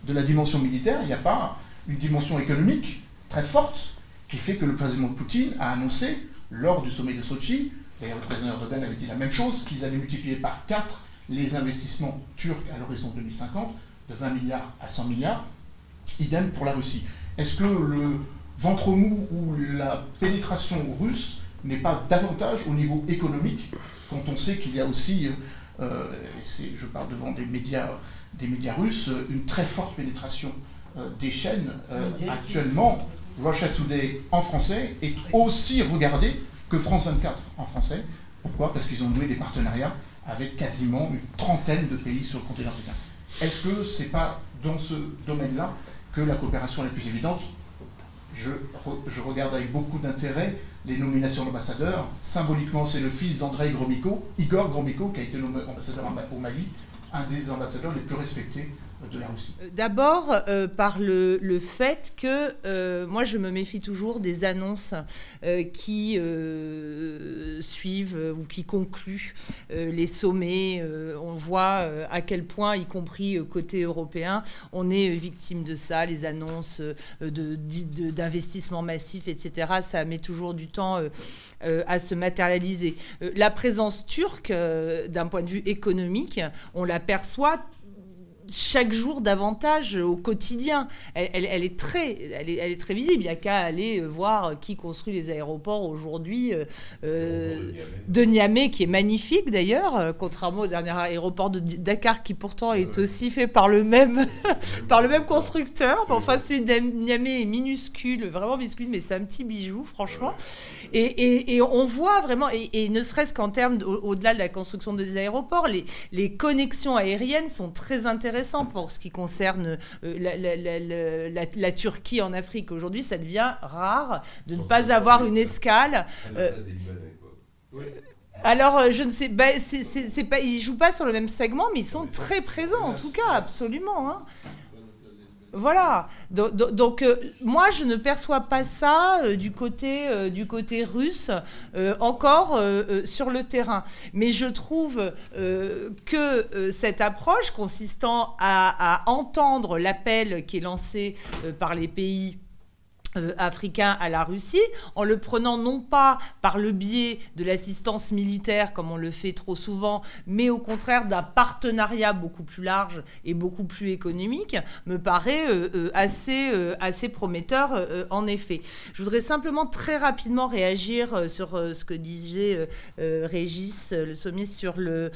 de la dimension militaire, il n'y a pas une dimension économique très forte qui fait que le président Poutine a annoncé lors du sommet de Sochi, d'ailleurs le président Erdogan avait dit la même chose, qu'ils allaient multiplier par 4 les investissements turcs à l'horizon 2050, de 20 milliards à 100 milliards, idem pour la Russie. Est-ce que le ventre mou ou la pénétration russe n'est pas davantage au niveau économique quand on sait qu'il y a aussi, euh, je parle devant des médias, des médias russes, une très forte pénétration des chaînes euh, actuellement. Russia Today en français est aussi regardé que France 24 en français. Pourquoi? Parce qu'ils ont noué des partenariats avec quasiment une trentaine de pays sur le continent africain. Est-ce que ce n'est pas dans ce domaine-là que la coopération est la plus évidente? Je, je regarde avec beaucoup d'intérêt les nominations d'ambassadeurs. Symboliquement, c'est le fils d'André Gromyko, Igor Gromyko, qui a été nommé ambassadeur au Mali, un des ambassadeurs les plus respectés euh, d'abord, euh, par le, fait que euh, moi, je me méfie toujours des annonces qui suivent ou qui concluent les sommets. on voit à quel point, y compris côté européen, on est victime de ça, les annonces d'investissements de, massifs, etc. Ça met toujours du temps à se matérialiser. la présence turque, d'un point de vue économique, on l'aperçoit chaque jour davantage au quotidien. Elle, est, très, elle, est, très visible. Il n'y a qu'à aller euh, voir qui construit les aéroports aujourd'hui euh, euh, de Niamey, qui est magnifique d'ailleurs, contrairement au dernier aéroport de Dakar, qui pourtant est aussi fait par le même, par le même constructeur. enfin, celui de Niamey est minuscule, vraiment minuscule, mais c'est un petit bijou, franchement. Et, on voit vraiment, et, ne serait-ce qu'en termes, au-delà de la construction des aéroports, les, les connexions aériennes sont très intéressantes intéressant pour ce qui concerne euh, la, Turquie en Afrique. Aujourd'hui, ça devient rare de ne pas avoir une escale. Euh, alors, euh, je ne sais, bah, c'est pas, ils jouent pas sur le même segment, mais ils sont très présents, en tout cas, absolument. Hein. Voilà. Donc, euh, moi, je ne perçois pas ça euh, du, côté, euh, du côté russe encore sur le terrain. Mais je trouve que cette approche consistant à entendre l'appel qui est lancé par les pays euh, africain à la Russie, en le prenant non pas par le biais de l'assistance militaire comme on le fait trop souvent, mais au contraire d'un partenariat beaucoup plus large et beaucoup plus économique, me paraît euh, euh, assez, assez prometteur en effet. Je voudrais simplement très rapidement réagir sur ce que disait Régis Le Sommier sur le,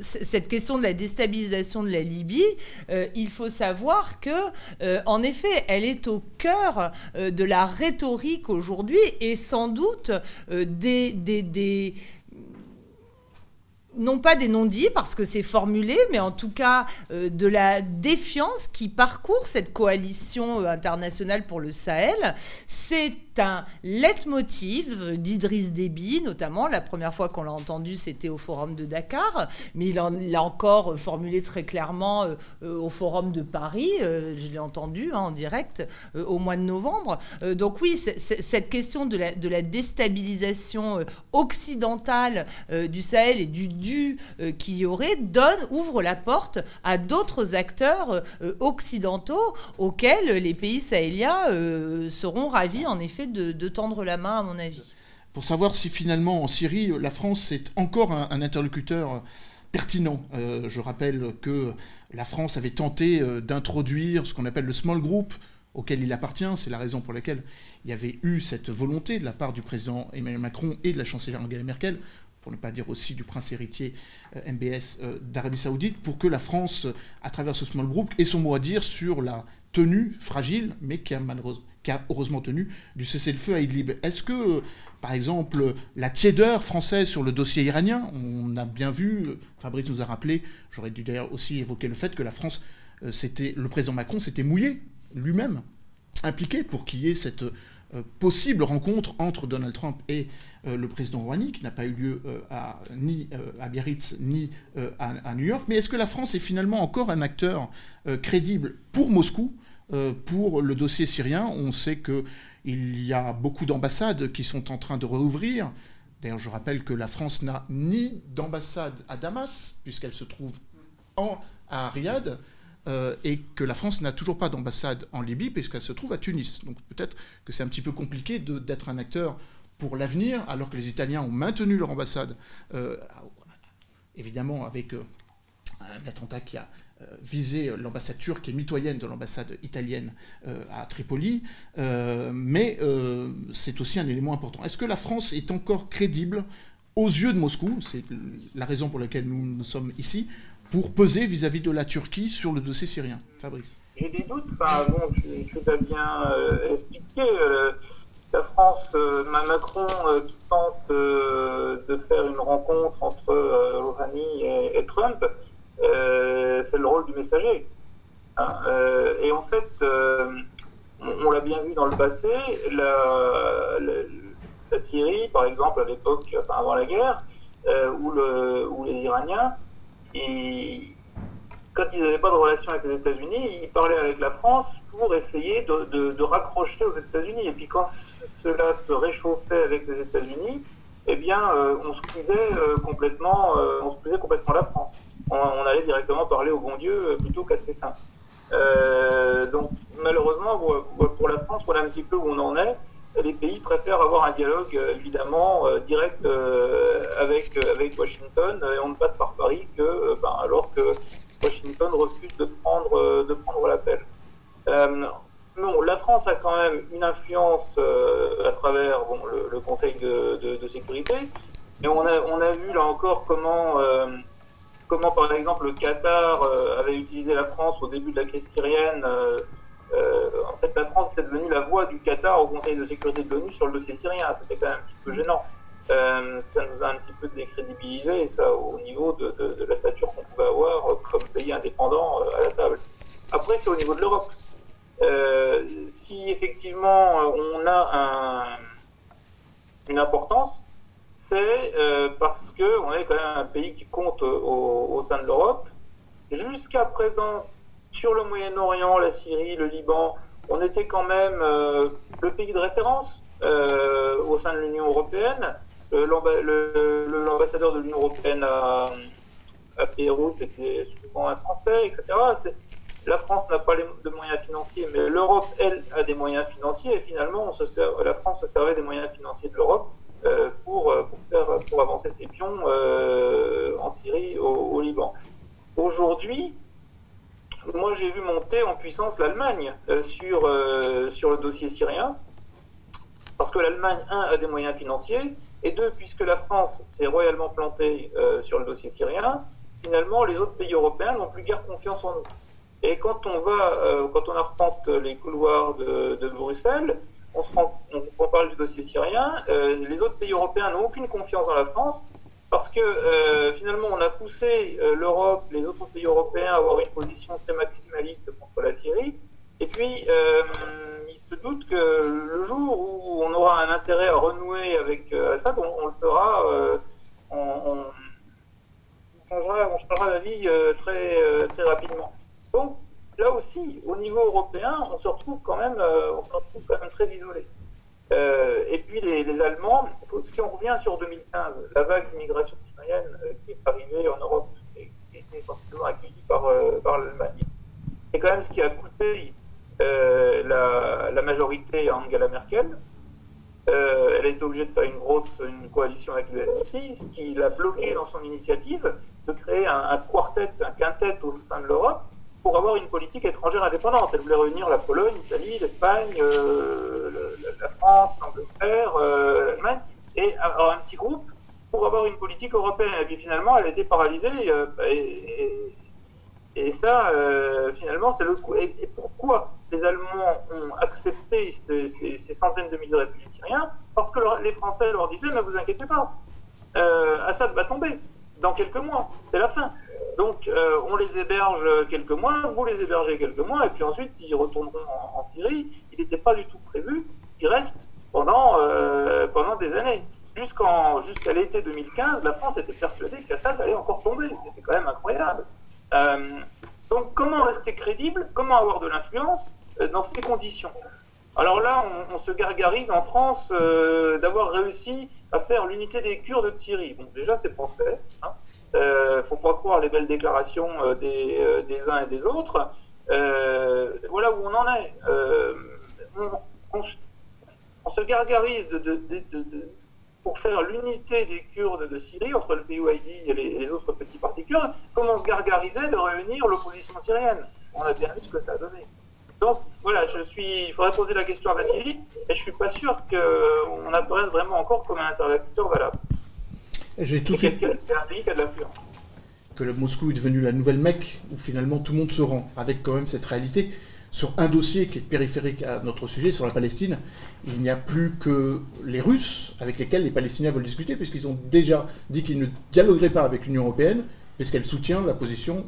cette question de la déstabilisation de la Libye. il faut savoir que, en effet, elle est au cœur euh, de la rhétorique aujourd'hui et sans doute euh, des, non pas des non-dits parce que c'est formulé, mais en tout cas euh, de la défiance qui parcourt cette coalition internationale pour le Sahel. C'est un leitmotiv d'Idriss Déby, notamment. La première fois qu'on l'a entendu, c'était au Forum de Dakar, mais il l'a encore formulé très clairement euh, euh, au Forum de Paris. Euh, je l'ai entendu hein, en direct au mois de novembre. donc oui, cette question de la, déstabilisation occidentale du Sahel et du dû qu'il y aurait donne, ouvre la porte à d'autres acteurs occidentaux auxquels les pays sahéliens seront ravis en effet de, tendre la main, à mon avis. Pour savoir si finalement en Syrie, la France est encore un, interlocuteur pertinent. Euh, je rappelle que la France avait tenté euh, d'introduire ce qu'on appelle le small group auquel il appartient. C'est la raison pour laquelle il y avait eu cette volonté de la part du président Emmanuel Macron et de la chancelière Angela Merkel, pour ne pas dire aussi du prince héritier euh, MBS d'Arabie Saoudite, pour que la France, à travers ce small group, ait son mot à dire sur la tenue fragile, mais qui a malheureusement qui a heureusement tenu, du cessez-le-feu à Idlib. Est-ce que, par exemple, la tiédeur française sur le dossier iranien, on a bien vu, Fabrice nous a rappelé, j'aurais dû d'ailleurs aussi évoquer le fait que la France, euh, c'était, le président Macron s'était mouillé lui-même, impliqué pour qu'il y ait cette euh, possible rencontre entre Donald Trump et euh, le président Rouhani, qui n'a pas eu lieu à, ni à Biarritz ni à, New York. Mais est-ce que la France est finalement encore un acteur crédible pour Moscou? Euh, pour le dossier syrien. On sait qu'il y a beaucoup d'ambassades qui sont en train de rouvrir. D'ailleurs, je rappelle que la France n'a ni d'ambassade à Damas, puisqu'elle se trouve à Riyad, euh, et que la France n'a toujours pas d'ambassade en Libye, puisqu'elle se trouve à Tunis. Donc peut-être que c'est un petit peu compliqué d'être un acteur pour l'avenir, alors que les Italiens ont maintenu leur ambassade, euh, évidemment avec un attentat qui a euh, viser l'ambassade turque est mitoyenne de l'ambassade italienne euh, à Tripoli, euh, mais c'est aussi un élément important. Est-ce que la France est encore crédible aux yeux de Moscou C'est la raison pour laquelle nous, sommes ici, pour peser vis-à-vis de la Turquie sur le dossier syrien? Fabrice J'ai des doutes. Enfin, bon, tu, bien expliqué. la France, Macron qui tente de faire une rencontre entre Rouhani et Trump, euh, c'est le rôle du messager. Hein. Euh, et en fait, euh, on, l'a bien vu dans le passé, la, Syrie, par exemple, à l'époque, enfin avant la guerre, où, le, où, les Iraniens, quand ils n'avaient pas de relation avec les États-Unis, ils parlaient avec la France pour essayer de, raccrocher aux États-Unis. Et puis quand cela se réchauffait avec les États-Unis, eh bien, on squeezait complètement, on squeezait complètement la France on, allait directement parler au bon Dieu euh, plutôt qu'à ses saints. Euh, donc malheureusement, pour la France, voilà un petit peu où on en est. Les pays préfèrent avoir un dialogue euh, évidemment direct avec, avec Washington et on ne passe par Paris que ben, alors que Washington refuse de prendre, de prendre l'appel. non, la France a quand même une influence à travers bon, le, Conseil de, de, sécurité, et on a, on a vu là encore comment comment par exemple le Qatar euh, avait utilisé la France au début de la crise syrienne. Euh, euh, en fait, la France était devenue la voix du Qatar au Conseil de sécurité de l'ONU sur le dossier syrien. C'était quand même un petit peu gênant. ça nous a un petit peu décrédibilisé, ça au niveau de, de, la stature qu'on pouvait avoir comme pays indépendant à la table. Après, c'est au niveau de l'Europe. si effectivement on a un, une importance, c'est euh, parce qu'on est quand même un pays qui compte au, sein de l'Europe. Jusqu'à présent, sur le Moyen-Orient, la Syrie, le Liban, on était quand même euh, le pays de référence euh, au sein de l'Union européenne. L'ambassadeur de l'Union européenne à, à Beyrouth était souvent un Français, etc. La France n'a pas de moyens financiers, mais l'Europe, elle, a des moyens financiers. Et finalement, la France se servait des moyens financiers de l'Europe pour, euh, pour, faire, pour avancer ses pions euh, en Syrie, au, Liban. Aujourd'hui, moi j'ai vu monter en puissance l'Allemagne sur, sur le dossier syrien, parce que l'Allemagne, un, a des moyens financiers, et deux, puisque la France s'est royalement plantée sur le dossier syrien, finalement les autres pays européens n'ont plus guère confiance en nous. Et quand on va, quand on arpente les couloirs de Bruxelles, on, parle du dossier syrien, euh, les autres pays européens n'ont aucune confiance dans la France parce que euh, finalement on a poussé euh, l'Europe, les autres pays européens à avoir une position très maximaliste contre la Syrie, et puis ils je doute que le jour où on aura un intérêt à renouer avec Assad, on, le fera, on, changera, on changera la vie très, très rapidement. Donc, là aussi, au niveau européen, on se retrouve quand même, on se retrouve quand même très isolé. Euh, et puis les, Allemands, si on revient sur 2015, la vague d'immigration syrienne euh, qui est arrivée en Europe et qui été essentiellement accueillie par, euh, l'Allemagne, c'est quand même ce qui a coûté la, majorité à Angela Merkel. elle a été obligée de faire une grosse une coalition avec l'USDP, ce qui l'a bloqué dans son initiative de créer un quartet, un quintet au sein de l'Europe pour avoir une politique étrangère indépendante. Elle voulait réunir la Pologne, l'Italie, l'Espagne, euh, la France, l'Angleterre, euh, l'Allemagne, et avoir un petit groupe pour avoir une politique européenne. Et puis finalement, elle a été paralysée. Euh, et, ça, finalement, c'est le coup. Et, pourquoi les Allemands ont accepté ces, centaines de milliers de réfugiés syriens? Parce que les Français leur disaient, ne vous inquiétez pas, Assad va tomber dans quelques mois, c'est la fin. Donc euh, on les héberge quelques mois, vous les hébergez quelques mois, et puis ensuite ils retourneront en, Syrie. Il n'était pas du tout prévu qu'ils restent pendant, euh, des années. Jusqu'en, jusqu'à l'été 2015, la France était persuadée qu'Assad allait encore tomber. C'était quand même incroyable. Euh, donc comment rester crédible? Comment avoir de l'influence dans ces conditions? Alors là, on, se gargarise en France d'avoir réussi à faire l'unité des Kurdes de Syrie. Bon, déjà, c'est pas fait. Hein. Euh, faut pas croire les belles déclarations euh, des, euh, des, uns et des autres. Voilà où on en est. On, se gargarise pour faire l'unité des Kurdes de Syrie entre le PYD et les, les, autres petits partis kurdes, comme on se gargarisait de réunir l'opposition syrienne. On a bien vu ce que ça a donné. Donc voilà, je suis. Il faudrait poser la question à Vassili, et je suis pas sûr qu'on apparaisse vraiment encore comme un interlocuteur valable. J'ai tout de suite. Que le Moscou est devenu la nouvelle Mecque, où finalement tout le monde se rend, avec quand même cette réalité. Sur un dossier qui est périphérique à notre sujet, sur la Palestine, il n'y a plus que les Russes avec lesquels les Palestiniens veulent discuter, puisqu'ils ont déjà dit qu'ils ne dialogueraient pas avec l'Union européenne, puisqu'elle soutient la position,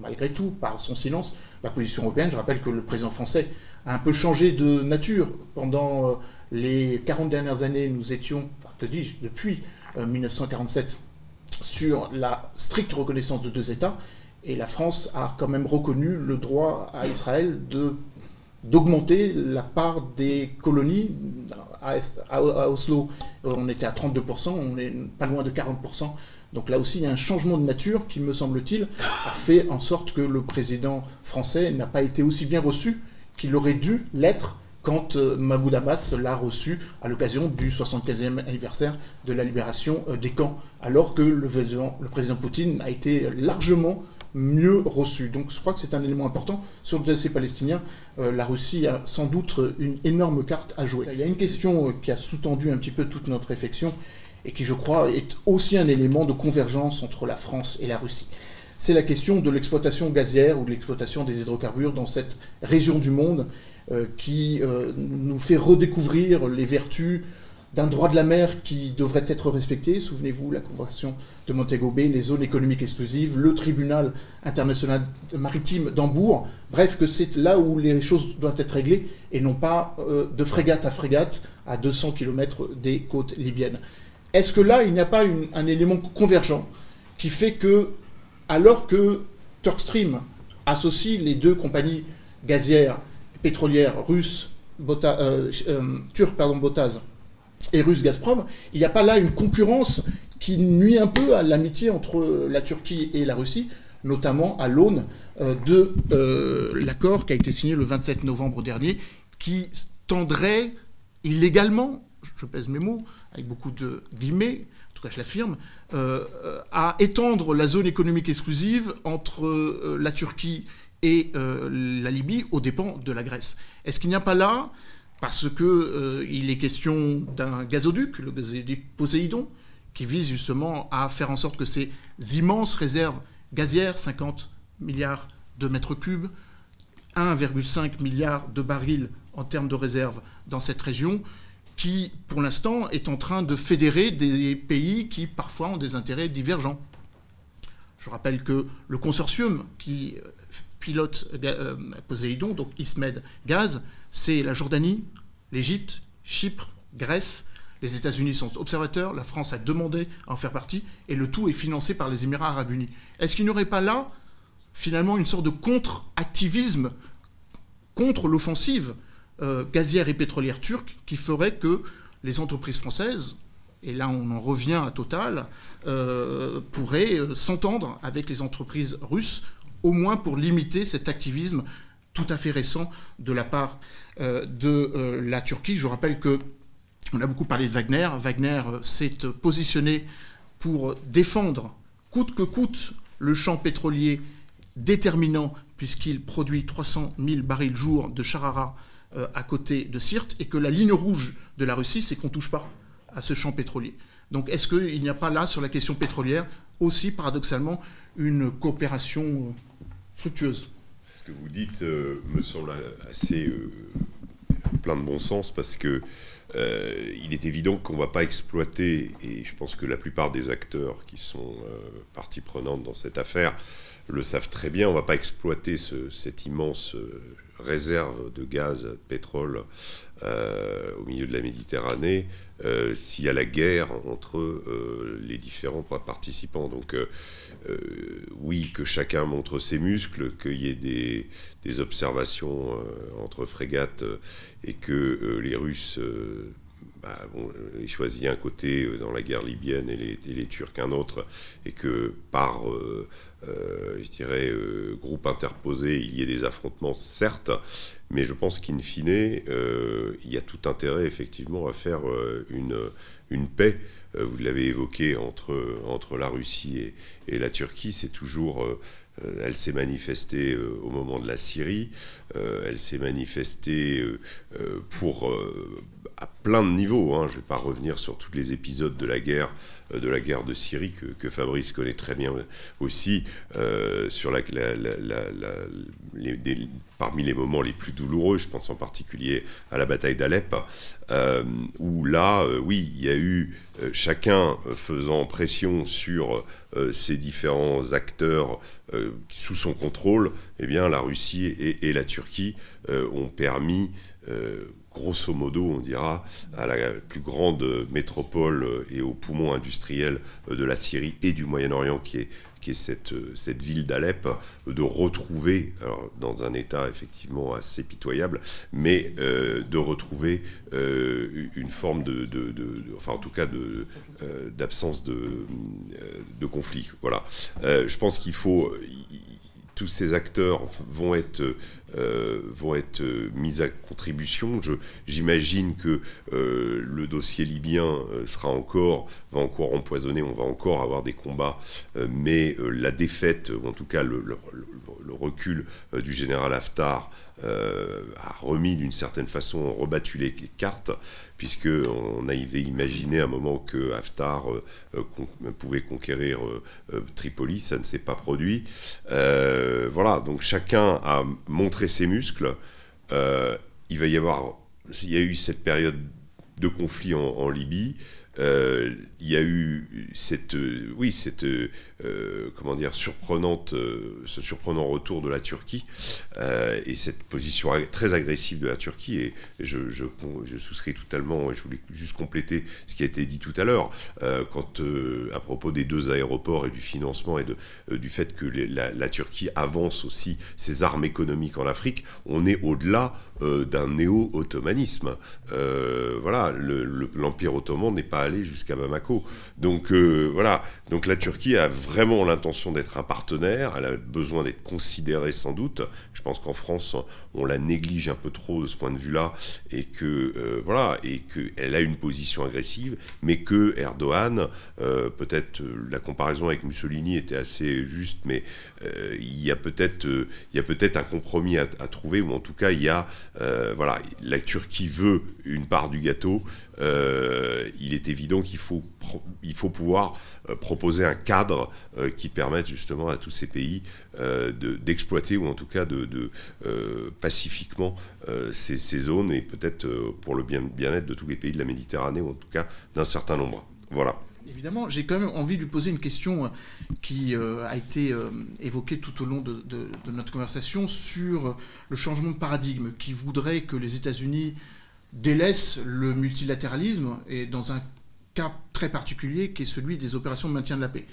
malgré tout, par son silence, la position européenne. Je rappelle que le président français a un peu changé de nature. Pendant euh, les 40 dernières années, nous étions, enfin, que dis-je, depuis 1947 euh, sur la stricte reconnaissance de deux États, et la France a quand même reconnu le droit à Israël de d'augmenter la part des colonies. À, à, Oslo, on était à 32%, on est pas loin de 40%. Donc là aussi, il y a un changement de nature qui, me semble-t-il, a fait en sorte que le président français n'a pas été aussi bien reçu qu'il aurait dû l'être quand euh, Mahmoud Abbas l'a reçu à l'occasion du 75e anniversaire de la libération euh, des camps, alors que le président, Poutine a été largement mieux reçu. Donc je crois que c'est un élément important. Sur le dossier palestinien, euh, la Russie a sans doute une énorme carte à jouer. Il y a une question qui a sous-tendu un petit peu toute notre réflexion et qui, je crois, est aussi un élément de convergence entre la France et la Russie. C'est la question de l'exploitation gazière ou de l'exploitation des hydrocarbures dans cette région du monde qui euh, nous fait redécouvrir les vertus d'un droit de la mer qui devrait être respecté. Souvenez-vous, la Convention de Montego Bay, les zones économiques exclusives, le tribunal international maritime d'Hambourg. Bref, que c'est là où les choses doivent être réglées et non pas euh, de frégate à frégate à 200 km des côtes libyennes. Est-ce que là, il n'y a pas un élément convergent qui fait que, alors que Turkstream associe les deux compagnies gazières pétrolière russe, Bota, euh, euh, pardon, Botaz, et russe Gazprom, il n'y a pas là une concurrence qui nuit un peu à l'amitié entre la Turquie et la Russie, notamment à l'aune euh, de l'accord qui a été signé le 27 novembre dernier, qui tendrait illégalement, je pèse mes mots, avec beaucoup de guillemets, en tout cas je l'affirme, à étendre la zone économique exclusive entre la Turquie et euh, la Libye aux dépens de la Grèce. Est-ce qu'il n'y a pas là, parce qu'il euh, est question d'un gazoduc, le gazoduc Poséidon, qui vise justement à faire en sorte que ces immenses réserves gazières, 50 milliards de mètres cubes, 1,5 milliard de barils en termes de réserves dans cette région, qui, pour l'instant, est en train de fédérer des pays qui, parfois, ont des intérêts divergents. Je rappelle que le consortium qui pilote Poséidon, donc Ismed Gaz, c'est la Jordanie, l'Égypte, Chypre, Grèce. Les États-Unis sont observateurs, la France a demandé à en faire partie, et le tout est financé par les Émirats arabes unis. Est-ce qu'il n'y aurait pas là, finalement, une sorte de contre-activisme contre l'offensive gazière et pétrolière turque qui ferait que les entreprises françaises, et là on en revient à Total, euh, pourraient euh, s'entendre avec les entreprises russes, au moins pour limiter cet activisme tout à fait récent de la part euh, de la Turquie. Je rappelle que on a beaucoup parlé de Wagner. Wagner s'est positionné pour défendre coûte que coûte le champ pétrolier déterminant puisqu'il produit 300 000 barils jour de Charara à côté de Sirte et que la ligne rouge de la Russie, c'est qu'on ne touche pas à ce champ pétrolier. Donc est-ce qu'il n'y a pas là, sur la question pétrolière, aussi paradoxalement, une coopération euh, Ce que vous dites euh, me semble assez euh, plein de bon sens parce que il est évident qu'on ne va pas exploiter, et je pense que la plupart des acteurs qui sont partie prenante dans cette affaire le savent très bien, on ne va pas exploiter cette immense réserve de gaz, pétrole euh, au milieu de la Méditerranée euh, s'il y a la guerre entre euh, les différents participants. Donc oui, que chacun montre ses muscles, qu'il y ait des, observations entre frégates et que les Russes bah, aient choisi un côté dans la guerre libyenne et les, Turcs un autre, et que par euh, je dirais, euh, groupe interposé, il y ait des affrontements, certes, mais je pense qu'in fine, euh, il y a tout intérêt effectivement à faire une, une paix. Vous l'avez évoqué entre, entre la Russie et, la Turquie, c'est toujours elle s'est manifestée au moment de la Syrie, elle s'est manifestée pour à plein de niveaux. Hein. Je ne vais pas revenir sur tous les épisodes de la guerre, euh, de la guerre de Syrie que, Fabrice connaît très bien aussi, euh, parmi les moments les plus douloureux. Je pense en particulier à la bataille d'Alep, euh, où là, oui, il y a eu chacun faisant pression sur ces différents acteurs sous son contrôle. Eh bien, la Russie et la Turquie ont permis grosso modo, on dira, à la plus grande métropole et au poumon industriel de la Syrie et du Moyen-Orient, qui est, cette, ville d'Alep, de retrouver, dans un état effectivement assez pitoyable, mais euh, de retrouver euh, une forme de, enfin en tout cas euh, d'absence de, de conflit. Voilà. je pense qu'il faut tous ces acteurs vont être euh, vont être euh, mises à contribution. J'imagine que euh, le dossier libyen sera encore, va encore empoisonner, on va encore avoir des combats, mais la défaite, ou en tout cas le, recul du général Haftar, a remis d'une certaine façon, rebattu les cartes, puisqu'on avait imaginé à un moment que Haftar pouvait conquérir Tripoli, ça ne s'est pas produit. voilà, donc chacun a montré ses muscles, euh, il va y avoir, il y a eu cette période de conflit en Libye, euh, il y a eu cette, euh, oui, cette, euh, comment dire, surprenante, ce surprenant retour de la Turquie et cette position très agressive de la Turquie. Et je, je, souscris totalement. Je voulais juste compléter ce qui a été dit tout à l'heure, quand à propos des deux aéroports et du financement et de, du fait que la, la, Turquie avance aussi ses armes économiques en Afrique, on est au-delà d'un néo-ottomanisme. voilà, l'empire ottoman n'est pas jusqu'à Bamako. Donc euh, voilà, donc la Turquie a vraiment l'intention d'être un partenaire, elle a besoin d'être considérée sans doute. Je pense qu'en France, on la néglige un peu trop de ce point de vue-là, et que euh, voilà, et qu'elle a une position agressive, mais que Erdogan, euh, peut-être la comparaison avec Mussolini était assez juste, mais il y a peut-être a peut-être un compromis à, trouver, ou en tout cas il y a voilà, la Turquie veut une part du gâteau. Euh, il est évident qu'il faut, il faut pouvoir euh, proposer un cadre euh, qui permette justement à tous ces pays d'exploiter ou en tout cas de, pacifiquement ces, zones et peut-être pour le bien-être de tous les pays de la Méditerranée ou en tout cas d'un certain nombre. Voilà. Évidemment, j'ai quand même envie de lui poser une question qui a été évoquée tout au long de, notre conversation sur le changement de paradigme qui voudrait que les États-Unis délaissent le multilatéralisme et dans un cas très particulier qui est celui des opérations de maintien de la paix.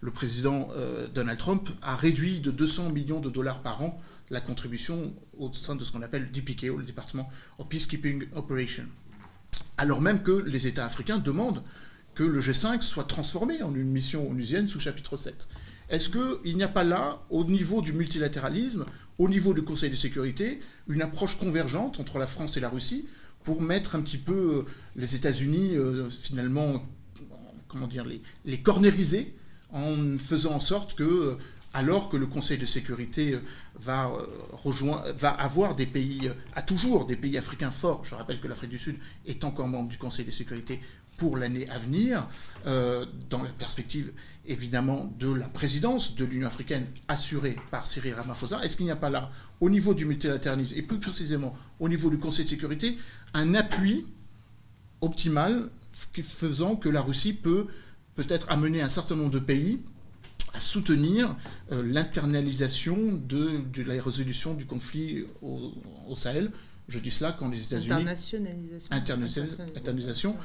Le président Donald Trump a réduit de 200 millions de dollars par an la contribution au sein de ce qu'on appelle DPKO, le département of Peacekeeping Operation. Alors même que les États africains demandent que le G5 soit transformé en une mission onusienne sous chapitre 7. Est-ce qu'il n'y a pas là, au niveau du multilatéralisme, au niveau du Conseil de sécurité, une approche convergente entre la France et la Russie pour mettre un petit peu euh, les États-Unis, euh, finalement, comment dire, les, les en faisant en sorte que euh, alors que le Conseil de sécurité euh, va, euh, va avoir des pays, euh, a toujours des pays africains forts. Je rappelle que l'Afrique du Sud est encore membre du Conseil de sécurité pour l'année à venir, dans la perspective évidemment de la présidence de l'Union africaine assurée par Cyril Ramaphosa. Est-ce qu'il n'y a pas là, au niveau du multilatéralisme et plus précisément au niveau du Conseil de sécurité, un appui optimal faisant que la Russie peut peut-être amener un certain nombre de pays à soutenir euh, l'internalisation de, la résolution du conflit au, Sahel. Je dis cela quand les États-Unis. Internationalisation. Internationalisation.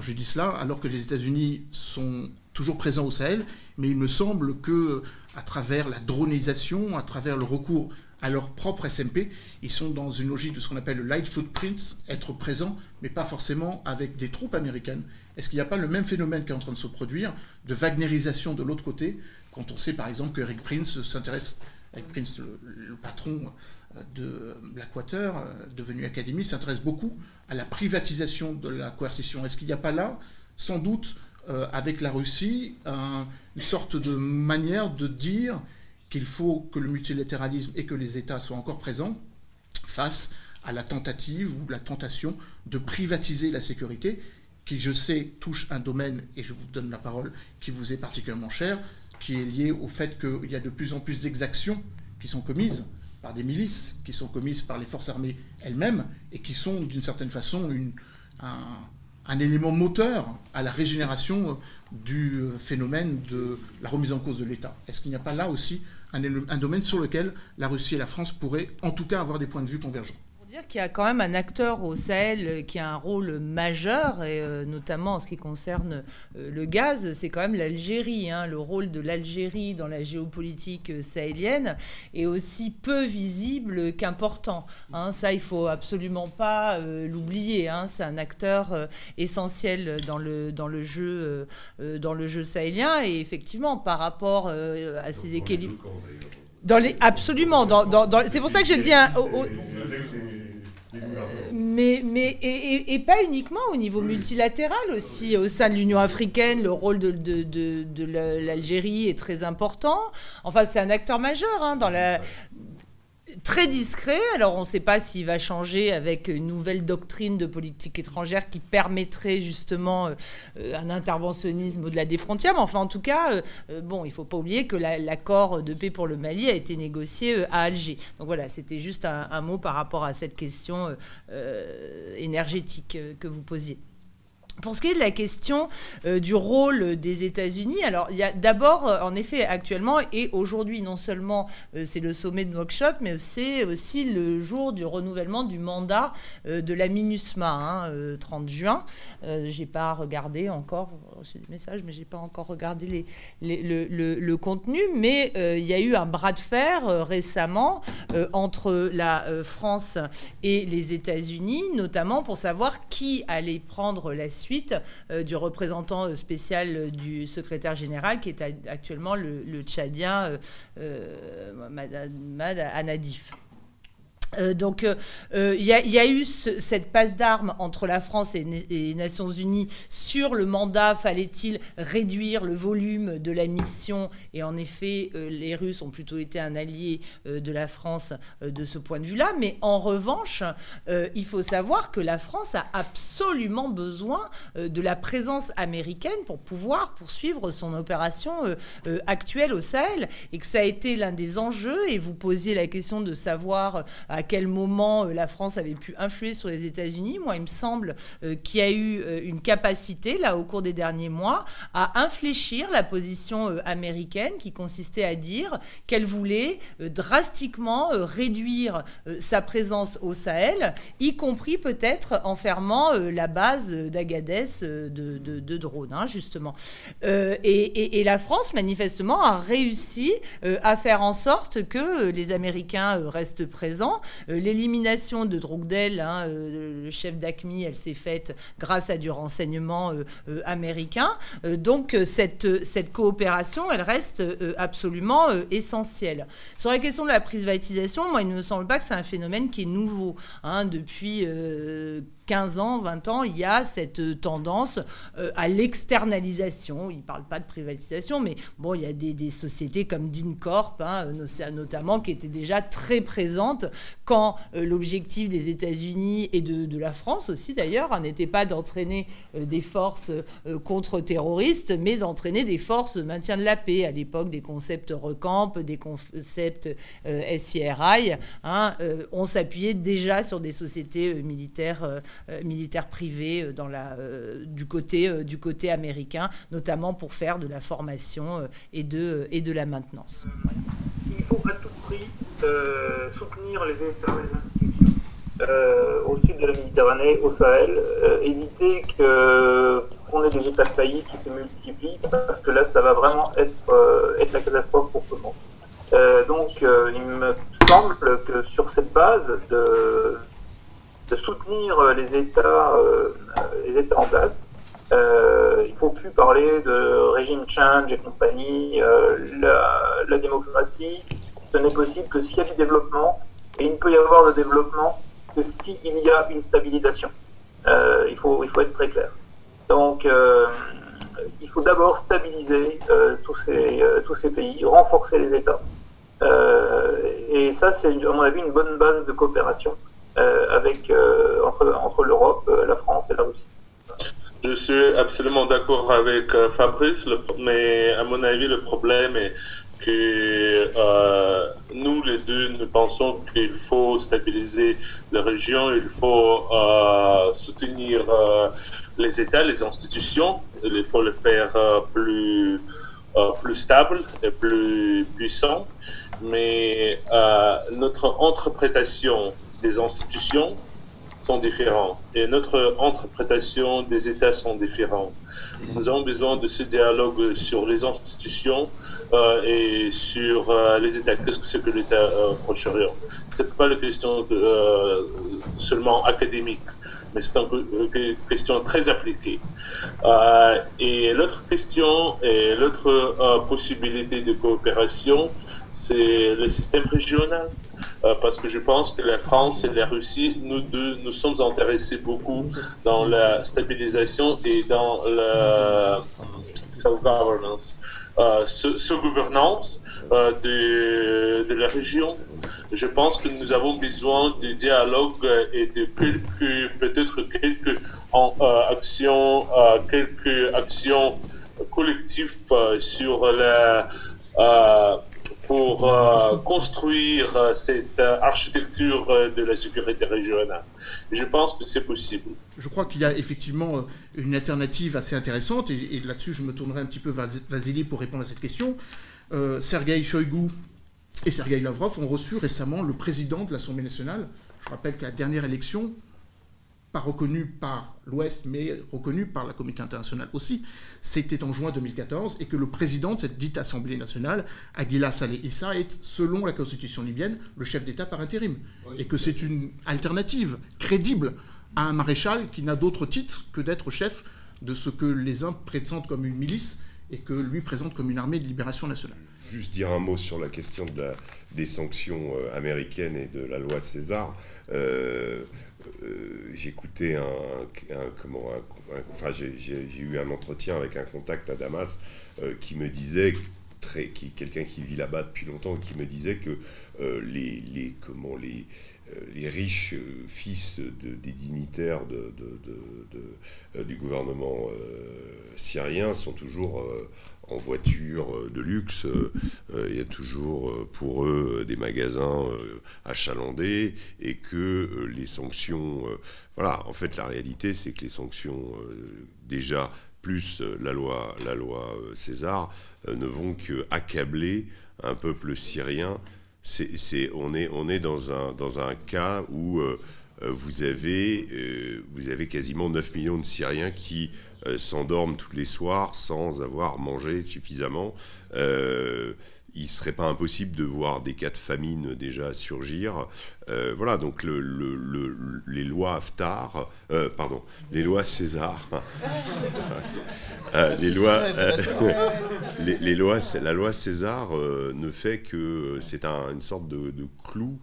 Je dis cela alors que les États-Unis sont toujours présents au Sahel, mais il me semble que, à travers la dronisation, à travers le recours à leur propre SMP, ils sont dans une logique de ce qu'on appelle le light footprint, être présent, mais pas forcément avec des troupes américaines. Est-ce qu'il n'y a pas le même phénomène qui est en train de se produire, de wagnerisation de l'autre côté, quand on sait par exemple que Eric Prince s'intéresse, Eric Prince, le, patron euh, de Blackwater, euh, devenu Académie, s'intéresse beaucoup à la privatisation de la coercition. Est-ce qu'il n'y a pas là, sans doute, euh, avec la Russie, une sorte de manière de dire qu'il faut que le multilatéralisme et que les États soient encore présents face à la tentative ou la tentation de privatiser la sécurité, qui, je sais, touche un domaine, et je vous donne la parole, qui vous est particulièrement cher, qui est lié au fait qu'il y a de plus en plus d'exactions qui sont commises par des milices, qui sont commises par les forces armées elles-mêmes, et qui sont d'une certaine façon un, élément moteur à la régénération du phénomène de la remise en cause de l'État. Est-ce qu'il n'y a pas là aussi un domaine sur lequel la Russie et la France pourraient en tout cas avoir des points de vue convergents? Dire qu'il y a quand même un acteur au Sahel euh, qui a un rôle majeur, et euh, notamment en ce qui concerne euh, le gaz, c'est quand même l'Algérie. Hein. Le rôle de l'Algérie dans la géopolitique sahélienne est aussi peu visible qu'important. Hein. Ça, il faut absolument pas l'oublier. Hein. C'est un acteur essentiel dans le, dans, le jeu, dans le jeu sahélien, et effectivement, par rapport à ces équilibres. Dans les, absolument. Dans, dans, c'est pour ça que je dis un, mais, mais et, pas uniquement au niveau multilatéral aussi, au sein de l'Union africaine, le rôle de, de, de, l'Algérie est très important. Enfin, c'est un acteur majeur hein, dans la, très discret. Alors on ne sait pas s'il va changer avec une nouvelle doctrine de politique étrangère qui permettrait justement euh, un interventionnisme au-delà des frontières. Mais enfin, en tout cas, euh, euh, bon, il ne faut pas oublier que l'accord de paix pour le Mali a été négocié à Alger. Donc voilà, c'était juste un, mot par rapport à cette question énergétique que vous posiez. Pour ce qui est de la question euh, du rôle des États-Unis, alors il y a d'abord, euh, en effet, actuellement et aujourd'hui, non seulement euh, c'est le sommet de Nouakchott, mais c'est aussi le jour du renouvellement du mandat de la MINUSMA, 30 hein, juin. j'ai pas regardé encore, j'ai des messages, mais j'ai pas encore regardé le, le, contenu, mais il y a eu un bras de fer récemment entre la France et les États-Unis, notamment pour savoir qui allait prendre la suite suite euh, du représentant euh, spécial euh, du secrétaire général, qui est actuellement le, Tchadien Mad Anadif. Euh, donc, il euh, euh, y, a eu cette passe d'armes entre la France et, les Nations Unies sur le mandat. Fallait-il réduire le volume de la mission? Et en effet, les Russes ont plutôt été un allié de la France de ce point de vue-là. Mais en revanche, il faut savoir que la France a absolument besoin de la présence américaine pour pouvoir poursuivre son opération actuelle au Sahel. Et que ça a été l'un des enjeux. Et vous posiez la question de savoir à quel moment la France avait pu influer sur les États-Unis. Moi, il me semble qu'il y a eu une capacité, là, au cours des derniers mois, à infléchir la position américaine qui consistait à dire qu'elle voulait drastiquement réduire sa présence au Sahel, y compris peut-être en fermant la base d'Agadez de, drones, hein, justement. et, la France, manifestement, a réussi à faire en sorte que les Américains restent présents. L'élimination de Drogdel, hein, le chef d'ACMI, elle s'est faite grâce à du renseignement américain. donc cette, cette coopération, elle reste absolument essentielle. Sur la question de la privatisation, moi, il ne me semble pas que c'est un phénomène qui est nouveau. Hein, depuis 15 ans, 20 ans, il y a cette euh, tendance euh, à l'externalisation. Il ne parle pas de privatisation, mais bon, il y a des, sociétés comme DynCorp, hein, notamment, qui étaient déjà très présentes quand euh, l'objectif des États-Unis et de, la France aussi d'ailleurs hein, n'était pas d'entraîner des forces contre-terroristes, mais d'entraîner des forces de maintien de la paix. À l'époque, des concepts recamp, des concepts SIRI, hein, on s'appuyait déjà sur des sociétés militaires euh, militaires privés euh, dans la, euh, du, côté, du côté américain, notamment pour faire de la formation et de, et de la maintenance. Il faut à tout prix soutenir les États les institutions. au sud de la Méditerranée, au Sahel, éviter qu'on ait des États faillis qui se multiplient, parce que là, ça va vraiment être, être la catastrophe pour tout le monde. donc, il me semble que sur cette base de, de soutenir euh, les États, euh, les États en place. Euh, il ne faut plus parler de régime change et compagnie. La, démocratie, ce n'est possible que s'il y a du développement, et il ne peut y avoir de développement que s'il y a une stabilisation. il, faut, il faut être très clair. Donc, il faut d'abord stabiliser tous, ces, tous ces pays, renforcer les États. et ça, c'est, à mon avis, une bonne base de coopération. Euh, euh, entre, entre l'Europe, euh, la France et la Russie. Je suis absolument d'accord avec Fabrice, mais à mon avis, le problème est que nous, les deux, nous pensons qu'il faut stabiliser la région, il faut soutenir les États, les institutions, il faut le faire plus, plus stable et plus puissant. Mais notre interprétation des institutions sont différents et notre interprétation des États sont différents. Nous avons besoin de ce dialogue sur les institutions euh, et sur euh, les États. Qu'est-ce que c'est que l'État euh, proche-orient? Ce n'est pas une question euh, seulement académique, mais c'est une question très appliquée. et l'autre question et l'autre possibilité de coopération, c'est le système régional. Euh, parce que je pense que la France et la Russie, nous deux, nous sommes intéressés beaucoup dans la stabilisation et dans la self-governance, euh, ce, gouvernance euh, de, la région. Je pense que nous avons besoin de dialogue et de quelques, peut-être quelques actions, quelques actions collectives sur la pour euh, construire euh, cette euh, architecture de la sécurité régionale. Et je pense que c'est possible. Je crois qu'il y a effectivement une alternative assez intéressante, et, là-dessus je me tournerai un petit peu vers Vasily pour répondre à cette question. Sergei Shoigu et Sergei Lavrov ont reçu récemment le président de l'Assemblée nationale. Je rappelle qu'à la dernière élection, pas reconnu par l'Ouest, mais reconnu par la communauté internationale aussi, c'était en juin 2014, et que le président de cette dite Assemblée nationale, Aguila Saleh Issa, est, selon la constitution libyenne, le chef d'État par intérim. et que c'est une alternative crédible à un maréchal qui n'a d'autre titre que d'être chef de ce que les uns présentent comme une milice et que lui présente comme une armée de libération nationale. Juste dire un mot sur la question de des sanctions euh, américaines et de la loi César. Euh, euh, j'écoutais un, comment, enfin j'ai eu un entretien avec un contact à Damas euh, qui me disait qui quelqu'un qui vit là-bas depuis longtemps qui me disait que euh, les, les, comment les les riches fils des dignitaires du gouvernement syrien sont toujours en voiture de luxe. Il y a toujours pour eux des magasins achalandés et que les sanctions... voilà, en fait, la réalité, c'est que les sanctions, déjà, plus la loi, la loi César, ne vont qu'accabler un peuple syrien on, est, on est dans un, dans un cas où euh, euh, vous, avez, euh, vous avez quasiment 9 millions de Syriens qui s'endorment tous les soirs sans avoir mangé suffisamment. Il ne serait pas impossible de voir des cas de famine déjà surgir. Euh, voilà, donc les lois Haftar, euh, pardon, les lois César, euh, les lois, les, lois, la loi César ne fait que c'est une sorte de, de clou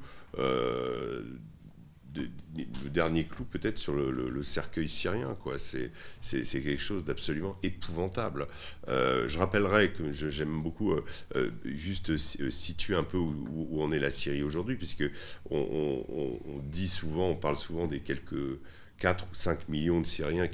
le dernier clou peut-être sur le, cercueil syrien. Quoi. C'est, quelque chose d'absolument épouvantable. Euh, je rappellerai que j'aime beaucoup euh, euh, juste situer un peu où, où, en est la Syrie aujourd'hui, puisque on, dit souvent, on parle souvent des quelques 4 ou 5 millions de Syriens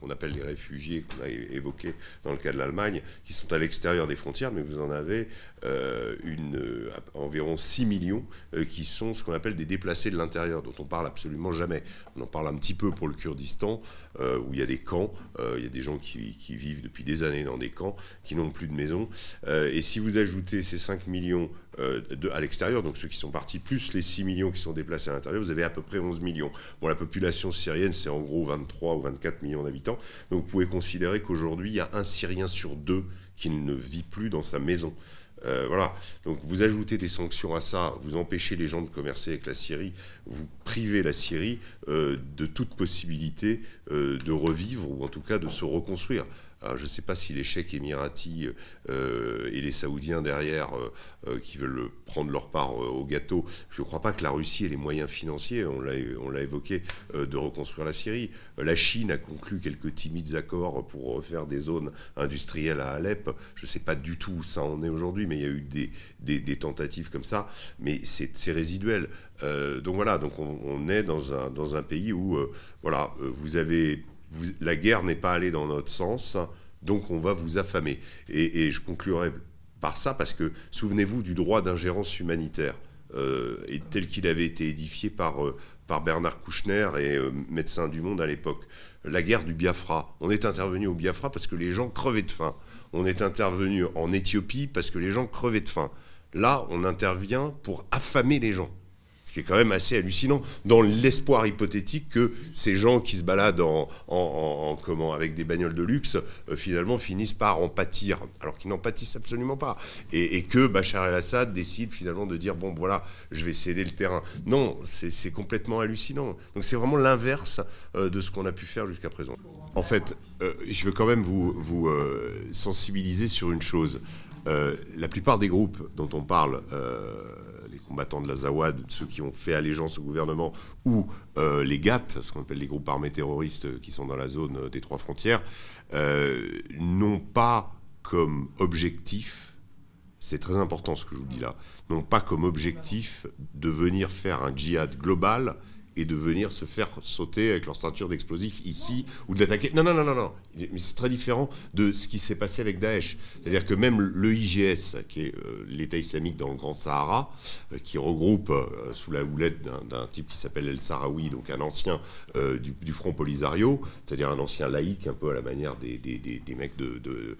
qu'on appelle les réfugiés, qu'on a évoqués dans le cas de l'Allemagne, qui sont à l'extérieur des frontières, mais vous en avez euh, une, euh, environ 6 millions euh, qui sont ce qu'on appelle des déplacés de l'intérieur, dont on parle absolument jamais. On en parle un petit peu pour le Kurdistan, où il y a des camps, il y a des gens qui, qui, vivent depuis des années dans des camps, qui n'ont plus de maison. et si vous ajoutez ces 5 millions euh, à l'extérieur, donc ceux qui sont partis, plus les 6 millions qui sont déplacés à l'intérieur, vous avez à peu près 11 millions. Bon, la population syrienne, c'est en gros 23 ou 24 millions d'habitants. Donc vous pouvez considérer qu'aujourd'hui, il y a un Syrien sur deux qui ne vit plus dans sa maison. Euh, voilà. Donc vous ajoutez des sanctions à ça, vous empêchez les gens de commercer avec la Syrie, vous privez la Syrie euh, de toute possibilité de revivre ou en tout cas de se reconstruire je ne sais pas si les chèques émiratis euh, et les Saoudiens derrière euh, euh, qui veulent prendre leur part au gâteau, je ne crois pas que la Russie ait les moyens financiers, on l'a évoqué, de reconstruire la Syrie. La Chine a conclu quelques timides accords pour refaire des zones industrielles à Alep. Je ne sais pas du tout où ça en est aujourd'hui, mais il y a eu des, tentatives comme ça, mais c'est résiduel. donc voilà, donc on, est dans un, dans un pays où voilà, vous avez la guerre n'est pas allée dans notre sens, donc on va vous affamer. Et, je conclurai par ça parce que souvenez-vous du droit d'ingérence humanitaire. Euh, tel qu'il avait été édifié par, euh, par Bernard Kouchner et euh, médecin du monde à l'époque. La guerre du Biafra. On est intervenu au Biafra parce que les gens crevaient de faim. On est intervenu en Éthiopie parce que les gens crevaient de faim. Là, on intervient pour affamer les gens ce qui est quand même assez hallucinant, dans l'espoir hypothétique que ces gens qui se baladent en, comment, avec des bagnoles de luxe, euh, finalement finissent par en pâtir, alors qu'ils n'en pâtissent absolument pas. Et, que Bachar el-Assad décide finalement de dire, bon voilà, je vais céder le terrain. Non, c'est complètement hallucinant. Donc c'est vraiment l'inverse euh, de ce qu'on a pu faire jusqu'à présent. En fait, euh, je veux quand même vous, vous sensibiliser sur une chose. la plupart des groupes dont on parle combattants de la Zawad, ceux qui ont fait allégeance au gouvernement, ou euh, les GATT, ce qu'on appelle les groupes armés terroristes qui sont dans la zone euh, des trois frontières, euh, n'ont pas comme objectif, c'est très important ce que je vous dis là, n'ont pas comme objectif de venir faire un djihad global et de venir se faire sauter avec leur ceinture d'explosifs ici ou de l'attaquer. Non, non, non, non, non. Mais c'est très différent de ce qui s'est passé avec Daesh. C'est-à-dire que même le IGS, qui est euh, l'État islamique dans le Grand Sahara, euh, qui regroupe euh, sous la houlette d'un type qui s'appelle El Sarawi, donc un ancien du, Front Polisario, c'est-à-dire un ancien laïc, un peu à la manière des, mecs de, de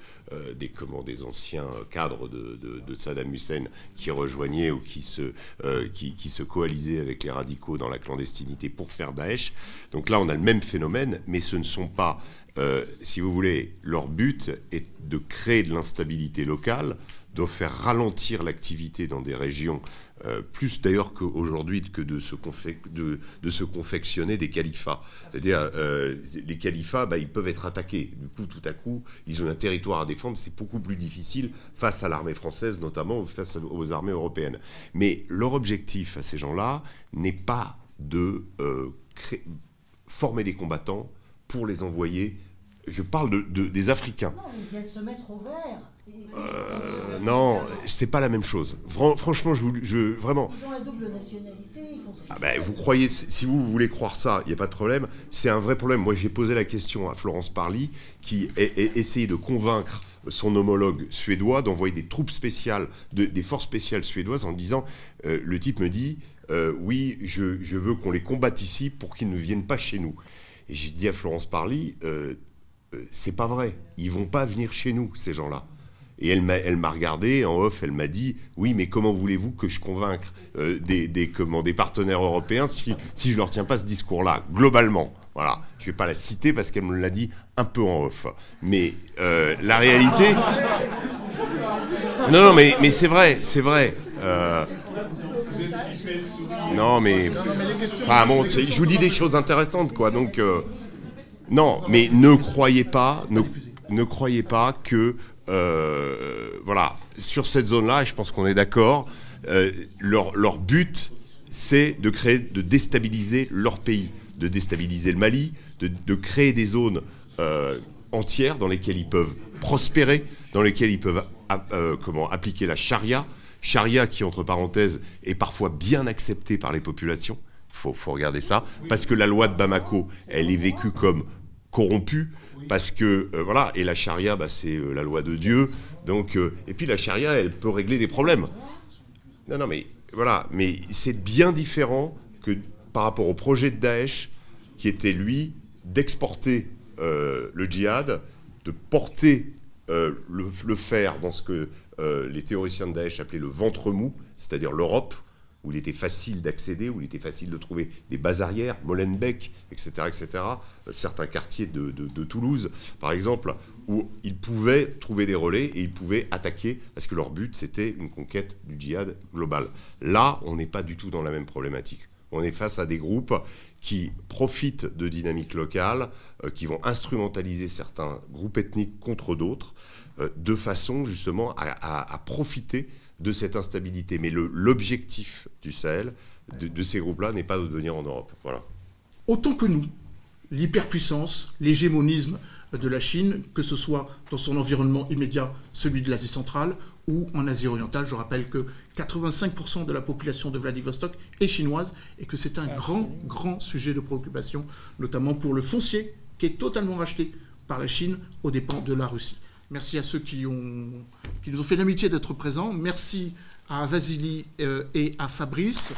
des, comment, des anciens cadres de, Saddam Hussein qui rejoignaient ou qui se, qui, se coalisaient avec les radicaux dans la clandestinité pour faire Daesh. Donc là, on a le même phénomène, mais ce ne sont pas, euh, si vous voulez, leur but est de créer de l'instabilité locale, de faire ralentir l'activité dans des régions, euh, plus d'ailleurs qu'aujourd'hui que de se, confectionner des califats. C'est-à-dire, euh, les califats, bah, ils peuvent être attaqués. Du coup, tout à coup, ils ont un territoire à défendre. C'est beaucoup plus difficile face à l'armée française, notamment, face aux armées européennes. Mais leur objectif à ces gens-là n'est pas de euh, former des combattants pour les envoyer Je parle de, des Africains. Non, ils viennent se mettre au vert. Euh, non, c'est pas la même chose. franchement, je, je, vraiment. Ils ont la double nationalité. Ils font ah ben, vous croyez, si vous voulez croire ça, il n'y a pas de problème. C'est un vrai problème. Moi, j'ai posé la question à Florence Parly, qui a essayé de convaincre son homologue suédois d'envoyer des troupes spéciales, des forces spéciales suédoises, en disant, euh, le type me dit, euh, oui, je, veux qu'on les combatte ici pour qu'ils ne viennent pas chez nous. Et j'ai dit à Florence Parly, c'est pas vrai. Ils vont pas venir chez nous, ces gens-là. Et elle m'a, elle m'a regardé en off, elle m'a dit Oui, mais comment voulez-vous que je convainque euh, des, des, comment, des partenaires européens si, si je leur tiens pas ce discours-là, globalement? Voilà. Je vais pas la citer parce qu'elle me l'a dit un peu en off. Mais euh, la réalité. Non, non, mais, mais c'est vrai, c'est vrai. Euh, non, mais. Je vous dis des choses intéressantes, quoi. Donc. non, mais ne croyez pas, ne, croyez pas que euh, voilà, sur cette zone-là, je pense qu'on est d'accord, euh, leur, but, c'est de créer, de déstabiliser leur pays, de déstabiliser le Mali, de, créer des zones euh, entières dans lesquelles ils peuvent prospérer, dans lesquelles ils peuvent appliquer la charia. Charia qui, entre parenthèses, est parfois bien acceptée par les populations. Il faut, faut, regarder ça. Parce que la loi de Bamako, elle est vécue comme corrompue parce que euh, voilà et la charia bah, c'est euh, la loi de Dieu donc euh, et puis la charia elle peut régler des problèmes non non mais voilà mais c'est bien différent que par rapport au projet de Daesh qui était lui d'exporter le djihad de porter le, le, fer dans ce que les théoriciens de Daesh appelaient le ventre mou c'est-à-dire l'Europe où il était facile d'accéder, où il était facile de trouver des bases arrières, Molenbeek, etc., etc., euh, certains quartiers de, Toulouse, par exemple, où ils pouvaient trouver des relais et ils pouvaient attaquer, parce que leur but, c'était une conquête du djihad global. Là, on n'est pas du tout dans la même problématique. On est face à des groupes qui profitent de dynamiques locales, euh, qui vont instrumentaliser certains groupes ethniques contre d'autres, euh, de façon justement à profiter de cette instabilité. Mais l'objectif du Sahel, de, ces groupes-là, n'est pas de venir en Europe. Voilà. Autant que nous, l'hyperpuissance, l'hégémonisme de la Chine, que ce soit dans son environnement immédiat, celui de l'Asie centrale, ou en Asie orientale. Je rappelle que 85% de la population de Vladivostok est chinoise et que c'est un grand, grand sujet de préoccupation, notamment pour le foncier qui est totalement racheté par la Chine aux dépens de la Russie. Merci à ceux qui, nous ont fait l'amitié d'être présents. Merci à Vasily euh, et à Fabrice.